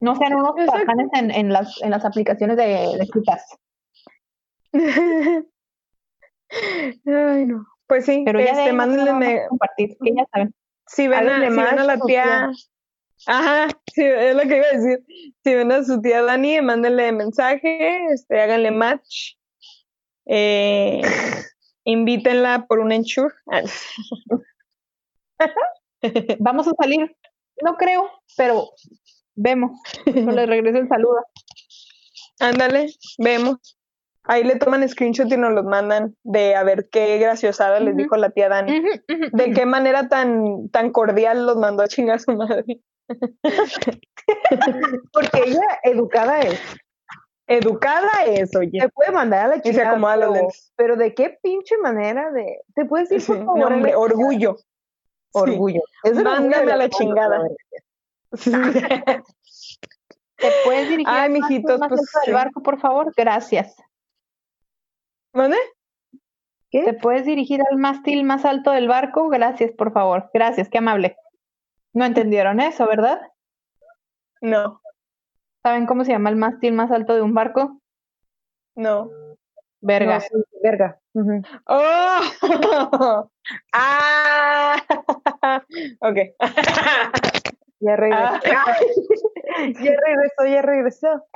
No sean unos pajanes en, en, las, en las aplicaciones de, de citas. Ay, no. Pues sí, pero ya este, mándenle compartir, que ya saben. Si ven, a, si ven a la tía, ajá, sí, es lo que iba a decir. Si ven a su tía Dani, mándenle mensaje, este, háganle match, eh, invítenla por un ensure. Vamos a salir, no creo, pero vemos. le regreso el saludo. Ándale, vemos. Ahí le toman screenshot y nos los mandan de a ver qué graciosada les dijo la tía Dani. de qué manera tan, tan cordial los mandó a chingar a su madre. Porque ella educada es. Educada es, oye. Te puede mandar a la chingada. Pero, pero de qué pinche manera de. ¿Te puedes decir, por favor? hombre, orgullo. Orgullo. Mándame a la chingada. ¿Te puedes dirigir Ay, mijitos, pues, del barco, por favor? Gracias. ¿Qué? ¿Te puedes dirigir al mástil más alto del barco? Gracias, por favor. Gracias, qué amable. No entendieron eso, ¿verdad? No. ¿Saben cómo se llama el mástil más alto de un barco? No. Verga. verga. ¡Oh! ¡Ah! ok. ya regresó. Ah. ya regresó, ya regresó.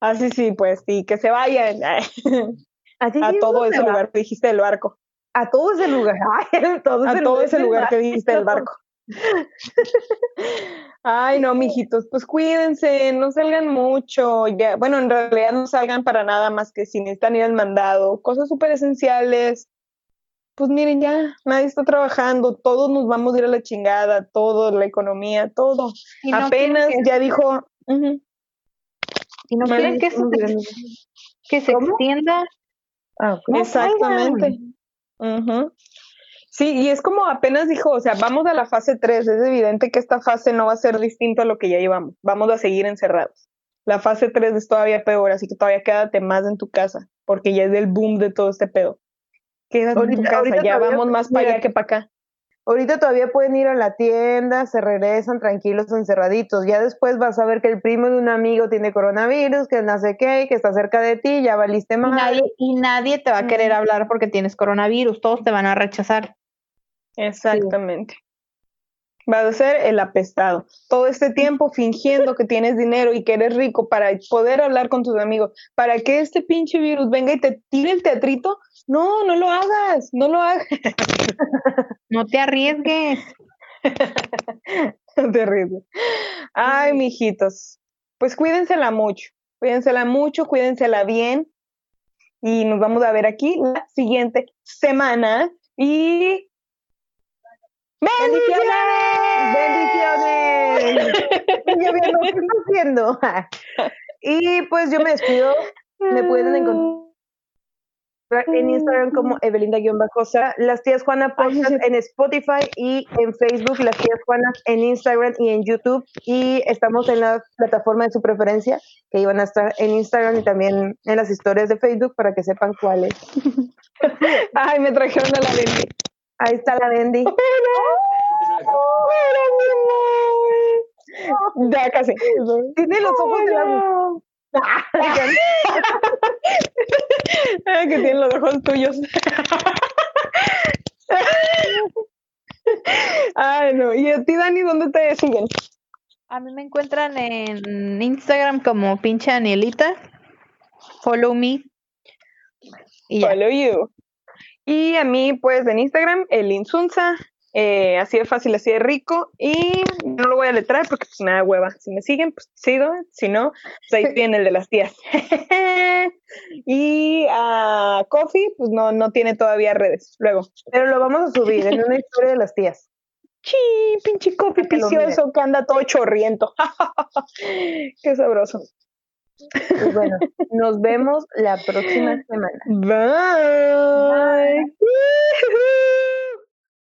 Así ah, sí, pues sí, que se vayan a todo ese lugar que dijiste del barco. A todo ese lugar. a todo ese lugar que dijiste del barco. Ay, no, mijitos, pues cuídense, no salgan mucho. Ya, bueno, en realidad no salgan para nada más que si necesitan ir al mandado, cosas súper esenciales. Pues miren, ya nadie está trabajando, todos nos vamos a ir a la chingada, todo, la economía, todo. Apenas ya dijo, y no quieren que, se, que se extienda. Ah, Exactamente. Sí, y es como apenas dijo, o sea, vamos a la fase 3, es evidente que esta fase no va a ser distinto a lo que ya llevamos, vamos a seguir encerrados. La fase 3 es todavía peor, así que todavía quédate más en tu casa, porque ya es el boom de todo este pedo. Quédate en tu casa, ya vamos más para allá que para acá. Ahorita todavía pueden ir a la tienda, se regresan tranquilos, encerraditos. Ya después vas a ver que el primo de un amigo tiene coronavirus, que no sé qué, que está cerca de ti, ya valiste mal. Y nadie, y nadie te va a querer hablar porque tienes coronavirus, todos te van a rechazar. Exactamente. Vas a ser el apestado. Todo este tiempo fingiendo que tienes dinero y que eres rico para poder hablar con tus amigos, para que este pinche virus venga y te tire el teatrito. No, no lo hagas, no lo hagas. No te arriesgues. no te arriesgues. Ay, mijitos. Pues cuídensela mucho. Cuídensela mucho, cuídensela bien. Y nos vamos a ver aquí la siguiente semana. Y ¡Bendiciones! ¡Bendiciones! Y pues yo me despido. Me pueden encontrar en Instagram como Evelinda-Bajosa, las tías Juana Podcast en Spotify y en Facebook, las tías Juanas en Instagram y en YouTube. Y estamos en la plataforma de su preferencia, que iban a estar en Instagram y también en las historias de Facebook para que sepan cuáles. Ay, me trajeron a la Bendy. Ahí está la Bendy. Ya casi. Tiene los ojos de la que tiene los ojos tuyos. Ay, no. ¿Y a ti, Dani, dónde te siguen? A mí me encuentran en Instagram como pinche Anielita. Follow me. Follow you. Y a mí, pues, en Instagram, el Insunza, eh, así de fácil, así de rico. Y no lo voy a letrar porque, pues, nada hueva. Si me siguen, pues sigo. Si no, pues ahí tiene el de las tías. y a Coffee, pues no, no tiene todavía redes. Luego. Pero lo vamos a subir en una historia de las tías. Sí, pinche Coffee picioso que anda todo chorriento. Qué sabroso. Pues bueno, nos vemos la próxima semana. Bye. Bye.